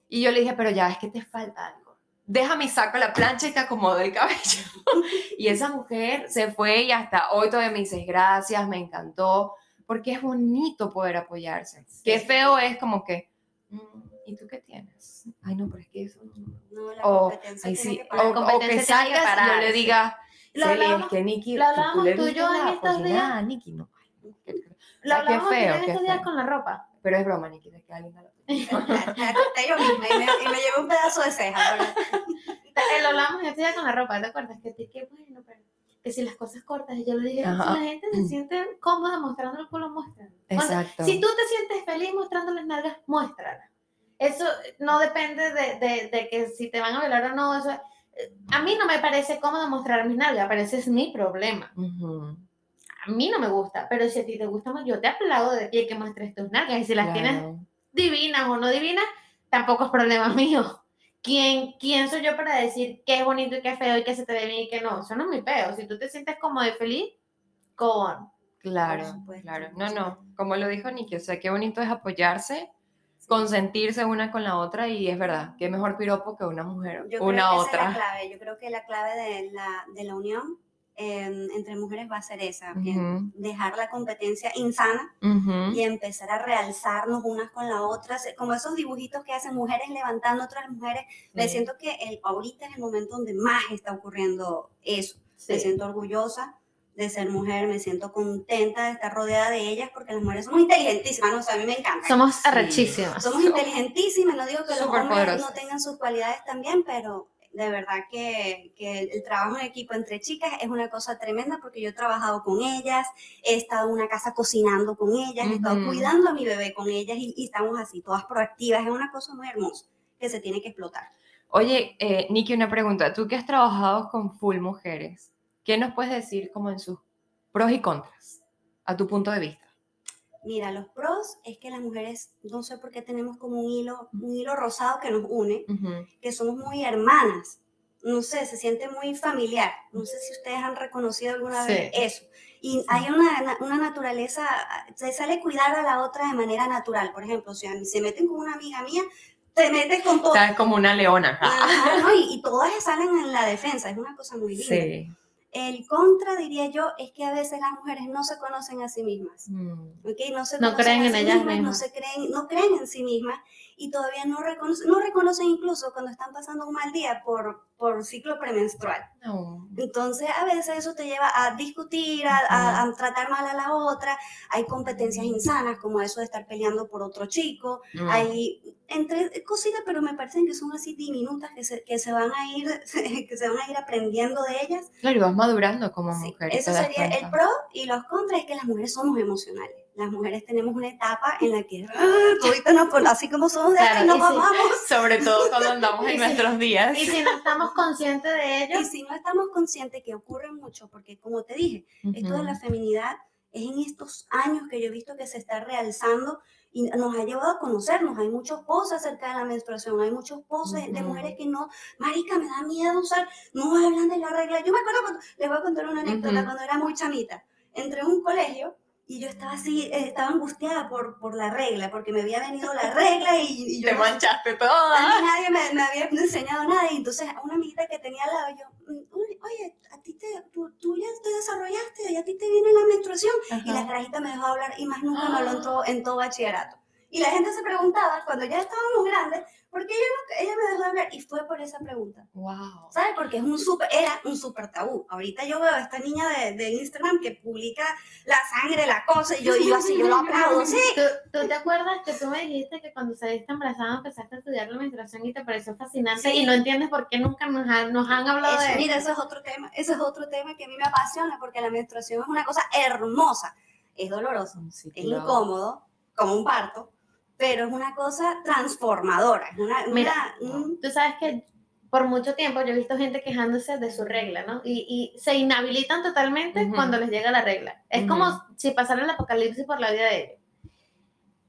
Speaker 2: Y yo le dije, pero ya, es que te falta algo. Déjame y saco la plancha y te acomodo el cabello. *laughs* y esa mujer se fue y hasta hoy todavía me dices gracias, me encantó, porque es bonito poder apoyarse. Qué feo es como que, "Mm, ¿y tú qué tienes? Ay, no, pero es que eso no.
Speaker 3: No, la
Speaker 2: O,
Speaker 3: competencia
Speaker 2: ay, sí,
Speaker 3: que
Speaker 2: o, que
Speaker 1: que
Speaker 2: salgas y yo le
Speaker 1: sí.
Speaker 2: diga,
Speaker 1: Lo hablamos-
Speaker 2: es que Nikki,
Speaker 1: lo hablábamos
Speaker 2: le
Speaker 1: tú y
Speaker 2: viste
Speaker 1: yo en estos días.
Speaker 2: Nikki, no. Qué-
Speaker 1: Lo
Speaker 2: qué
Speaker 1: hablamos
Speaker 2: feo,
Speaker 1: en
Speaker 2: qué
Speaker 1: estos días con la ropa.
Speaker 2: Pero es broma, Nikki, te queda linda la
Speaker 3: yo misma y me, y me llevé un pedazo de ceja. *laughs*
Speaker 1: Lo hablamos en estos días con la ropa, ¿te acuerdas? Que, te- que bueno, pero que si las cosas cortas, y yo le dije,
Speaker 2: Ajá.
Speaker 1: si la gente se siente cómoda mostrando el culo, muéstralo. Cuando-
Speaker 2: Exacto.
Speaker 1: Si tú te sientes feliz mostrando las nalgas, muéstrala. Eso no depende de, de- de que si te van a violar o no. Eso, a mí no me parece cómodo mostrar mis nalgas, pero ese es mi problema. A mí no me gusta, pero si a ti te gusta más, yo te aplaudo de pie que muestres tus nalgas. Y si las tienes
Speaker 2: claro.
Speaker 1: divinas o no divinas, tampoco es problema mío. ¿Quién, ¿Quién soy yo para decir qué es bonito y qué es feo y qué se te ve bien y qué no? Eso no es mi peo. Si tú te sientes cómodo y feliz, go on.
Speaker 2: Claro, claro. No, no, como lo dijo Nikki, o sea, qué bonito es apoyarse, consentirse una con la otra y es verdad, qué mejor piropo que una mujer,
Speaker 3: Yo
Speaker 2: una
Speaker 3: creo que esa es la
Speaker 2: otra.
Speaker 3: clave. Yo creo que la clave de la, de la unión eh, entre mujeres va a ser esa, que
Speaker 2: Ujú,
Speaker 3: dejar la competencia insana
Speaker 2: ujú.
Speaker 3: y empezar a realzarnos unas con las otras, como esos dibujitos que hacen mujeres levantando otras mujeres. Me
Speaker 2: Sí.
Speaker 3: siento que el, ahorita es el momento donde más está ocurriendo eso. Me siento orgullosa de ser mujer, me siento contenta de estar rodeada de ellas porque las mujeres somos inteligentísimas, ¿no? O sea, a mí me encanta.
Speaker 1: Somos
Speaker 2: Sí.
Speaker 1: arrechísimas.
Speaker 3: Somos inteligentísimas, no digo que los hombres no tengan sus cualidades también, pero de verdad que, que el, el trabajo en equipo entre chicas es una cosa tremenda porque yo he trabajado con ellas, he estado en una casa cocinando con ellas, he estado cuidando a mi bebé con ellas y, y estamos así, todas proactivas, es una cosa muy hermosa que se tiene que explotar.
Speaker 2: Oye, eh, Nikki, una pregunta. Tú que has trabajado con full mujeres, ¿qué nos puedes decir como en sus pros y contras, a tu punto de vista?
Speaker 3: Mira, los pros es que las mujeres, no sé por qué tenemos como un hilo, un hilo rosado que nos une,
Speaker 2: Ujú,
Speaker 3: que somos muy hermanas. no sé, se siente muy familiar. No sé si ustedes han reconocido alguna
Speaker 2: Sí.
Speaker 3: vez eso. Y hay una, na- una naturaleza, se sale cuidar a la otra de manera natural. Por ejemplo, si a mí se meten con una amiga mía, te metes con todo.
Speaker 2: Está como una leona.
Speaker 3: Ajá, ¿no? *laughs* y, y todas salen en la defensa, es una cosa muy linda.
Speaker 2: Sí.
Speaker 3: El contra, diría yo, es que a veces las mujeres no se conocen a sí mismas.
Speaker 2: Mm.
Speaker 3: No, se
Speaker 1: No creen en
Speaker 3: sí
Speaker 1: ellas
Speaker 3: mismas, No,
Speaker 1: mismas.
Speaker 3: se creen, no creen en sí mismas y todavía no reconocen, no reconocen incluso cuando están pasando un mal día por, por ciclo premenstrual.
Speaker 2: No.
Speaker 3: Entonces, a veces eso te lleva a discutir, a, a- a tratar mal a la otra. Hay competencias insanas, como eso de estar peleando por otro chico.
Speaker 2: Mm.
Speaker 3: Hay entre cositas, pero me parecen que son así diminutas que se, que se van a ir, *laughs* que se van a ir aprendiendo de ellas.
Speaker 2: Claro, y vas madurando como
Speaker 3: Sí,
Speaker 2: mujer.
Speaker 3: eso sería el pro y los contras es que las mujeres somos emocionales. Las mujeres tenemos una etapa en la que ¡ah! toditas nos pon- así como somos de
Speaker 1: Claro,
Speaker 3: nos amamos. *laughs*
Speaker 2: Sobre todo cuando andamos en nuestros días.
Speaker 1: Y si no estamos conscientes de ello,
Speaker 3: Y si no estamos conscientes que ocurre mucho, porque como te dije, Esto de la feminidad es en estos años que yo he visto que se está realzando y nos ha llevado a conocernos. Hay muchos posts acerca de la menstruación, hay muchos posts de- de
Speaker 2: Ujú.
Speaker 3: mujeres que no, marica, me da miedo usar, no hablan de la regla. Yo me acuerdo, cuando- les voy a contar una anécdota,
Speaker 2: Ujú.
Speaker 3: cuando era muy chamita, entré a un colegio y yo estaba así, eh, estaba angustiada por, por la regla, porque me había venido la *laughs* regla y, y yo
Speaker 2: Te manchaste toda.
Speaker 3: nadie me, me había enseñado nada y entonces a una amiguita que tenía al lado yo, mm, "Uy, oye, a ti te, tú, tú ya te desarrollaste y a ti te viene la menstruación y la carajita me dejó hablar y más nunca me habló en *gasps* todo, en todo bachillerato. Y la gente se preguntaba cuando ya estábamos grandes, ¿por qué ella, no- ella me dejó hablar? Y fue por esa pregunta.
Speaker 2: Wow.
Speaker 3: ¿Sabes? Porque es un super, era un súper tabú. Ahorita yo veo a esta niña de, de Instagram que publica la sangre, la cosa, y yo, y yo así, yo lo aplaudo, sí.
Speaker 1: ¿Tú, tú te acuerdas que tú me dijiste que cuando saliste embarazada empezaste a estudiar la menstruación y te pareció fascinante
Speaker 3: Sí.
Speaker 1: y no entiendes por qué nunca nos han, nos han hablado
Speaker 3: Eso,
Speaker 1: de
Speaker 3: mira, eso es otro tema, ese es otro tema que a mí me apasiona porque la menstruación es una cosa hermosa, es doloroso,
Speaker 2: Sí,
Speaker 3: es
Speaker 2: claro.
Speaker 3: incómodo, como un parto, pero es una cosa transformadora, una,
Speaker 1: Mira,
Speaker 3: una- un-
Speaker 1: Tú sabes que por mucho tiempo yo he visto gente quejándose de su regla, ¿no? Y, y se inhabilitan totalmente
Speaker 2: Ujú.
Speaker 1: cuando les llega la regla. Es
Speaker 2: Ujú.
Speaker 1: como si pasara el apocalipsis por la vida de ellos.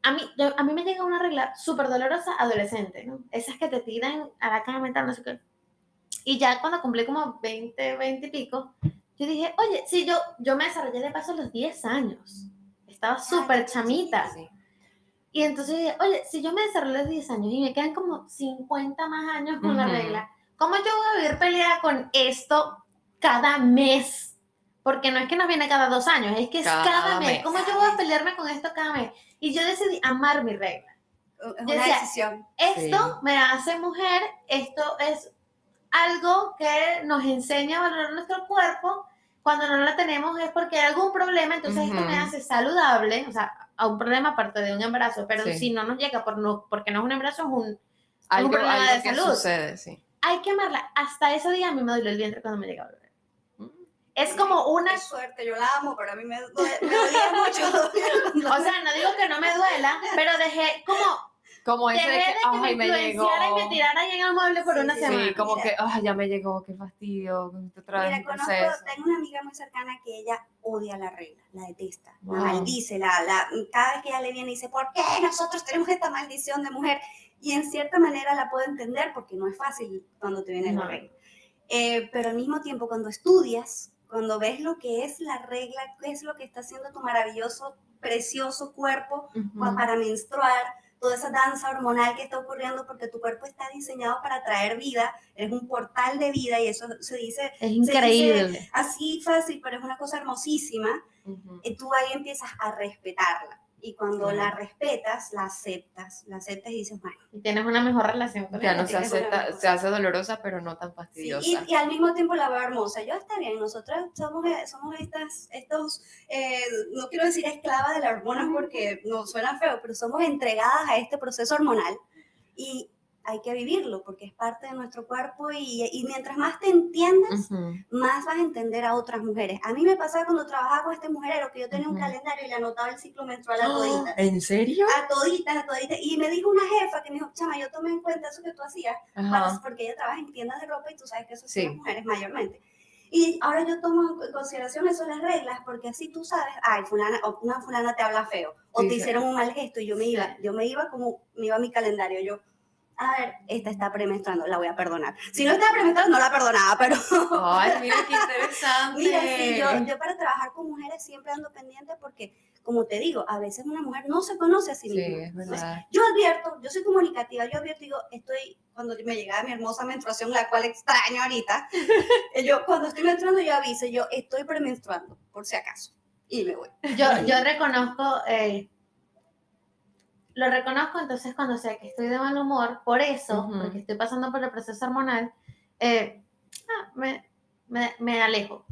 Speaker 1: A mí, yo- a mí me llega una regla súper dolorosa adolescente, ¿no? Esas que te tiran a la cama mental, no sé qué. Y ya cuando cumplí como 20, 20 y pico, yo dije, oye, si yo, yo me desarrollé de paso a los 10 años. Estaba súper chamita.
Speaker 2: Sí.
Speaker 1: Y entonces dije, oye, si yo me desarrollé a los 10 años y me quedan como 50 más años con la
Speaker 2: Ujú.
Speaker 1: regla, ¿cómo yo voy a vivir peleada con esto cada mes? Porque no es que nos viene cada dos años, es que es
Speaker 2: Cada
Speaker 1: cada, mes.
Speaker 2: mes.
Speaker 1: ¿Cómo yo voy a pelearme con esto cada mes? Y yo decidí amar mi regla.
Speaker 3: es una
Speaker 1: decía,
Speaker 3: decisión.
Speaker 1: Esto me hace mujer, esto es algo que nos enseña a valorar nuestro cuerpo. Cuando no la tenemos es porque hay algún problema, entonces esto me hace saludable, o sea, a un problema aparte de un embarazo, pero
Speaker 2: Sí.
Speaker 1: si no nos llega por no, porque no es un embarazo, es un...
Speaker 2: Algo,
Speaker 1: problema
Speaker 2: algo
Speaker 1: de
Speaker 2: que
Speaker 1: salud.
Speaker 2: sucede, sí.
Speaker 1: Hay que amarla. Hasta ese día a mí me dolió el vientre cuando me llegaba el. Es como una...
Speaker 3: Qué suerte, yo la amo, pero a mí me, due- me dolía mucho. *laughs*
Speaker 1: O sea, no digo que no me duela, pero dejé como...
Speaker 2: Como ese de
Speaker 1: de
Speaker 2: que,
Speaker 1: me
Speaker 2: ay, me llegó.
Speaker 1: influenciara y me tirara ahí en el mueble por
Speaker 3: Sí,
Speaker 1: una
Speaker 3: sí,
Speaker 1: semana.
Speaker 2: Sí, como
Speaker 3: Mira.
Speaker 2: que, ay, ya me llegó, qué fastidio, otra vez
Speaker 3: Mira, conozco, tengo una amiga muy cercana que ella odia la regla, la detesta,
Speaker 2: Wow.
Speaker 3: la maldice, la, la, cada vez que ella le viene dice, ¿por qué nosotros tenemos esta maldición de mujer? Y en cierta manera la puedo entender porque no es fácil cuando te viene
Speaker 1: No.
Speaker 3: la regla. Eh, pero al mismo tiempo, cuando estudias, cuando ves lo que es la regla, qué es lo que está haciendo tu maravilloso, precioso cuerpo
Speaker 2: Ujú.
Speaker 3: pa- para menstruar, toda esa danza hormonal que está ocurriendo porque tu cuerpo está diseñado para traer vida, es un portal de vida y eso se dice
Speaker 1: Es
Speaker 3: dice-
Speaker 1: increíble.
Speaker 3: así fácil, pero es una cosa hermosísima,
Speaker 2: Ujú.
Speaker 3: y tú ahí empiezas a respetarla. Y cuando la respetas, la aceptas, la aceptas y dices, bueno.
Speaker 1: Y tienes una mejor relación con
Speaker 2: Ya
Speaker 1: ella.
Speaker 2: no se acepta, se hace dolorosa, pero no tan
Speaker 3: sí,
Speaker 2: fastidiosa.
Speaker 3: y, y al mismo tiempo la veo hermosa. Yo está bien, nosotras somos, eh, somos estas, estos, eh, no quiero decir esclavas de la hormona porque no suena feo, pero somos entregadas a este proceso hormonal. Y hay que vivirlo porque es parte de nuestro cuerpo y, y mientras más te entiendas,
Speaker 2: Ujú.
Speaker 3: más vas a entender a otras mujeres. A mí me pasaba cuando trabajaba con este mujerero que yo tenía un
Speaker 2: Ujú.
Speaker 3: calendario y le anotaba el ciclo menstrual a toditas.
Speaker 2: ¿En serio?
Speaker 3: A toditas, a toditas. Y me dijo una jefa que me dijo, chama, yo tomé en cuenta eso que tú hacías, para-
Speaker 2: Ajá.
Speaker 3: porque ella trabaja en tiendas de ropa y tú sabes que eso
Speaker 2: Sí.
Speaker 3: son las mujeres mayormente. Y ahora yo tomo en consideración eso las reglas, porque así tú sabes, ay, fulana, o una fulana te habla feo, o
Speaker 2: Sí,
Speaker 3: te
Speaker 2: sí.
Speaker 3: hicieron un mal gesto, y yo me iba, yo me iba como, me iba a mi calendario, yo, a ver, esta está premenstruando, la voy a perdonar. Si no está premenstruando, no la perdonaba, pero
Speaker 2: Ay, mira qué interesante. *laughs*
Speaker 3: mira, sí, yo, yo para trabajar con mujeres siempre ando pendiente porque, como te digo, a veces una mujer no se conoce a sí
Speaker 2: Sí,
Speaker 3: misma.
Speaker 2: es
Speaker 3: Entonces,
Speaker 2: verdad.
Speaker 3: yo advierto, yo soy comunicativa, yo advierto, digo, estoy, cuando me llega mi hermosa menstruación, la cual extraño ahorita, *laughs* yo cuando estoy menstruando yo aviso, yo estoy premenstruando, por si acaso, y me voy.
Speaker 1: Yo, yo reconozco, eh, lo reconozco, entonces cuando sé que estoy de mal humor, por eso,
Speaker 2: Ujú.
Speaker 1: porque estoy pasando por el proceso hormonal, eh, ah, me, me, me alejo.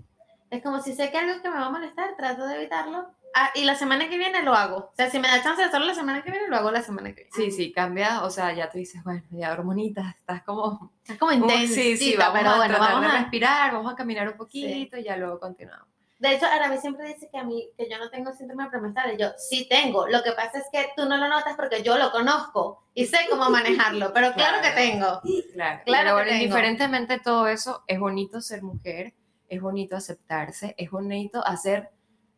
Speaker 1: Es como si sé que algo que me va a molestar, trato de evitarlo. Ah, y la semana que viene lo hago. O sea, si me da chance de hacerlo la semana que viene, lo hago la semana que viene.
Speaker 2: Sí, sí, cambia, o sea, ya tú dices, bueno, ya hormonita, estás como...
Speaker 1: Es como intensita,
Speaker 2: sí, sí, vamos
Speaker 1: pero
Speaker 2: a
Speaker 1: bueno,
Speaker 2: tratar
Speaker 1: vamos
Speaker 2: de
Speaker 1: a...
Speaker 2: respirar, vamos a caminar un poquito y ya luego continuamos.
Speaker 1: De hecho, Arabi siempre dice que a mí, que yo no tengo síndrome premenstrual. Y yo, sí tengo. Lo que pasa es que tú no lo notas porque yo lo conozco y sé cómo manejarlo, pero claro, que tengo.
Speaker 2: Claro,
Speaker 1: Claro
Speaker 2: Pero
Speaker 1: que
Speaker 2: bueno,
Speaker 1: tengo.
Speaker 2: indiferentemente de todo eso, es bonito ser mujer, es bonito aceptarse, es bonito hacer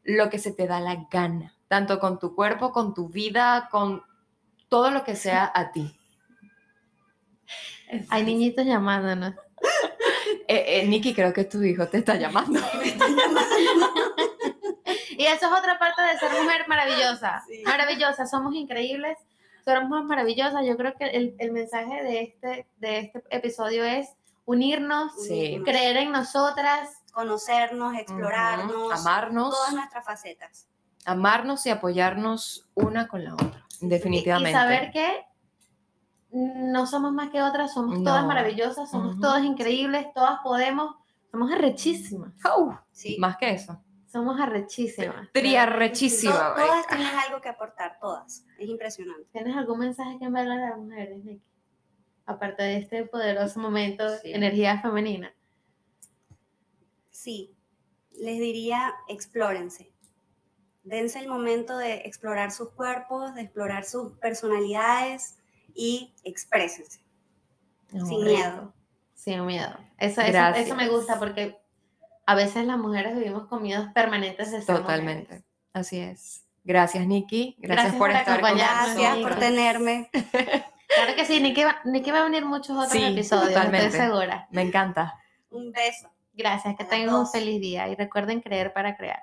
Speaker 2: lo que se te da la gana, tanto con tu cuerpo, con tu vida, con todo lo que sea a ti.
Speaker 1: Hay niñitos llamándonos.
Speaker 2: Eh, eh, Nikki, creo que tu hijo te está llamando. *laughs* *laughs*
Speaker 1: Y eso es otra parte de ser mujer maravillosa.
Speaker 3: Sí.
Speaker 1: Maravillosa, somos increíbles, somos maravillosas. Yo creo que el, el mensaje de este, de este episodio es unirnos,
Speaker 2: Sí.
Speaker 1: creer en nosotras.
Speaker 3: Conocernos, explorarnos,
Speaker 2: amarnos,
Speaker 3: todas nuestras facetas.
Speaker 2: amarnos y apoyarnos una con la otra,
Speaker 1: Y,
Speaker 2: definitivamente.
Speaker 1: y saber que no somos más que otras, somos todas maravillosas, somos todas increíbles, todas podemos, somos arrechísimas,
Speaker 2: Au,
Speaker 3: Sí.
Speaker 2: Más que eso.
Speaker 1: somos arrechísimas.
Speaker 2: Triarrechísima.
Speaker 3: To- todas tienen algo que aportar, todas. Es impresionante.
Speaker 1: ¿Tienes algún mensaje que enviarle a las mujeres? Aparte de este poderoso momento,
Speaker 2: Sí.
Speaker 1: energía femenina.
Speaker 3: Sí, les diría, explórense. Dense el momento de explorar sus cuerpos, de explorar sus personalidades y exprésense sin miedo.
Speaker 1: Sin miedo. Eso, eso, eso me gusta porque a veces las mujeres vivimos con miedos permanentes de ser
Speaker 2: Totalmente.
Speaker 1: mujeres.
Speaker 2: Así es. Gracias, Nikki. Gracias,
Speaker 1: Gracias
Speaker 2: por,
Speaker 1: por
Speaker 2: estar con
Speaker 1: acompañarnos,
Speaker 3: Gracias
Speaker 2: nosotros.
Speaker 3: por tenerme. *laughs*
Speaker 1: Claro que sí, Nikki va, Nikki va a venir muchos otros
Speaker 2: Sí,
Speaker 1: episodios,
Speaker 2: totalmente.
Speaker 1: estoy segura.
Speaker 2: Me encanta.
Speaker 3: Un beso.
Speaker 1: Gracias, que tengan un feliz día y recuerden creer para crear.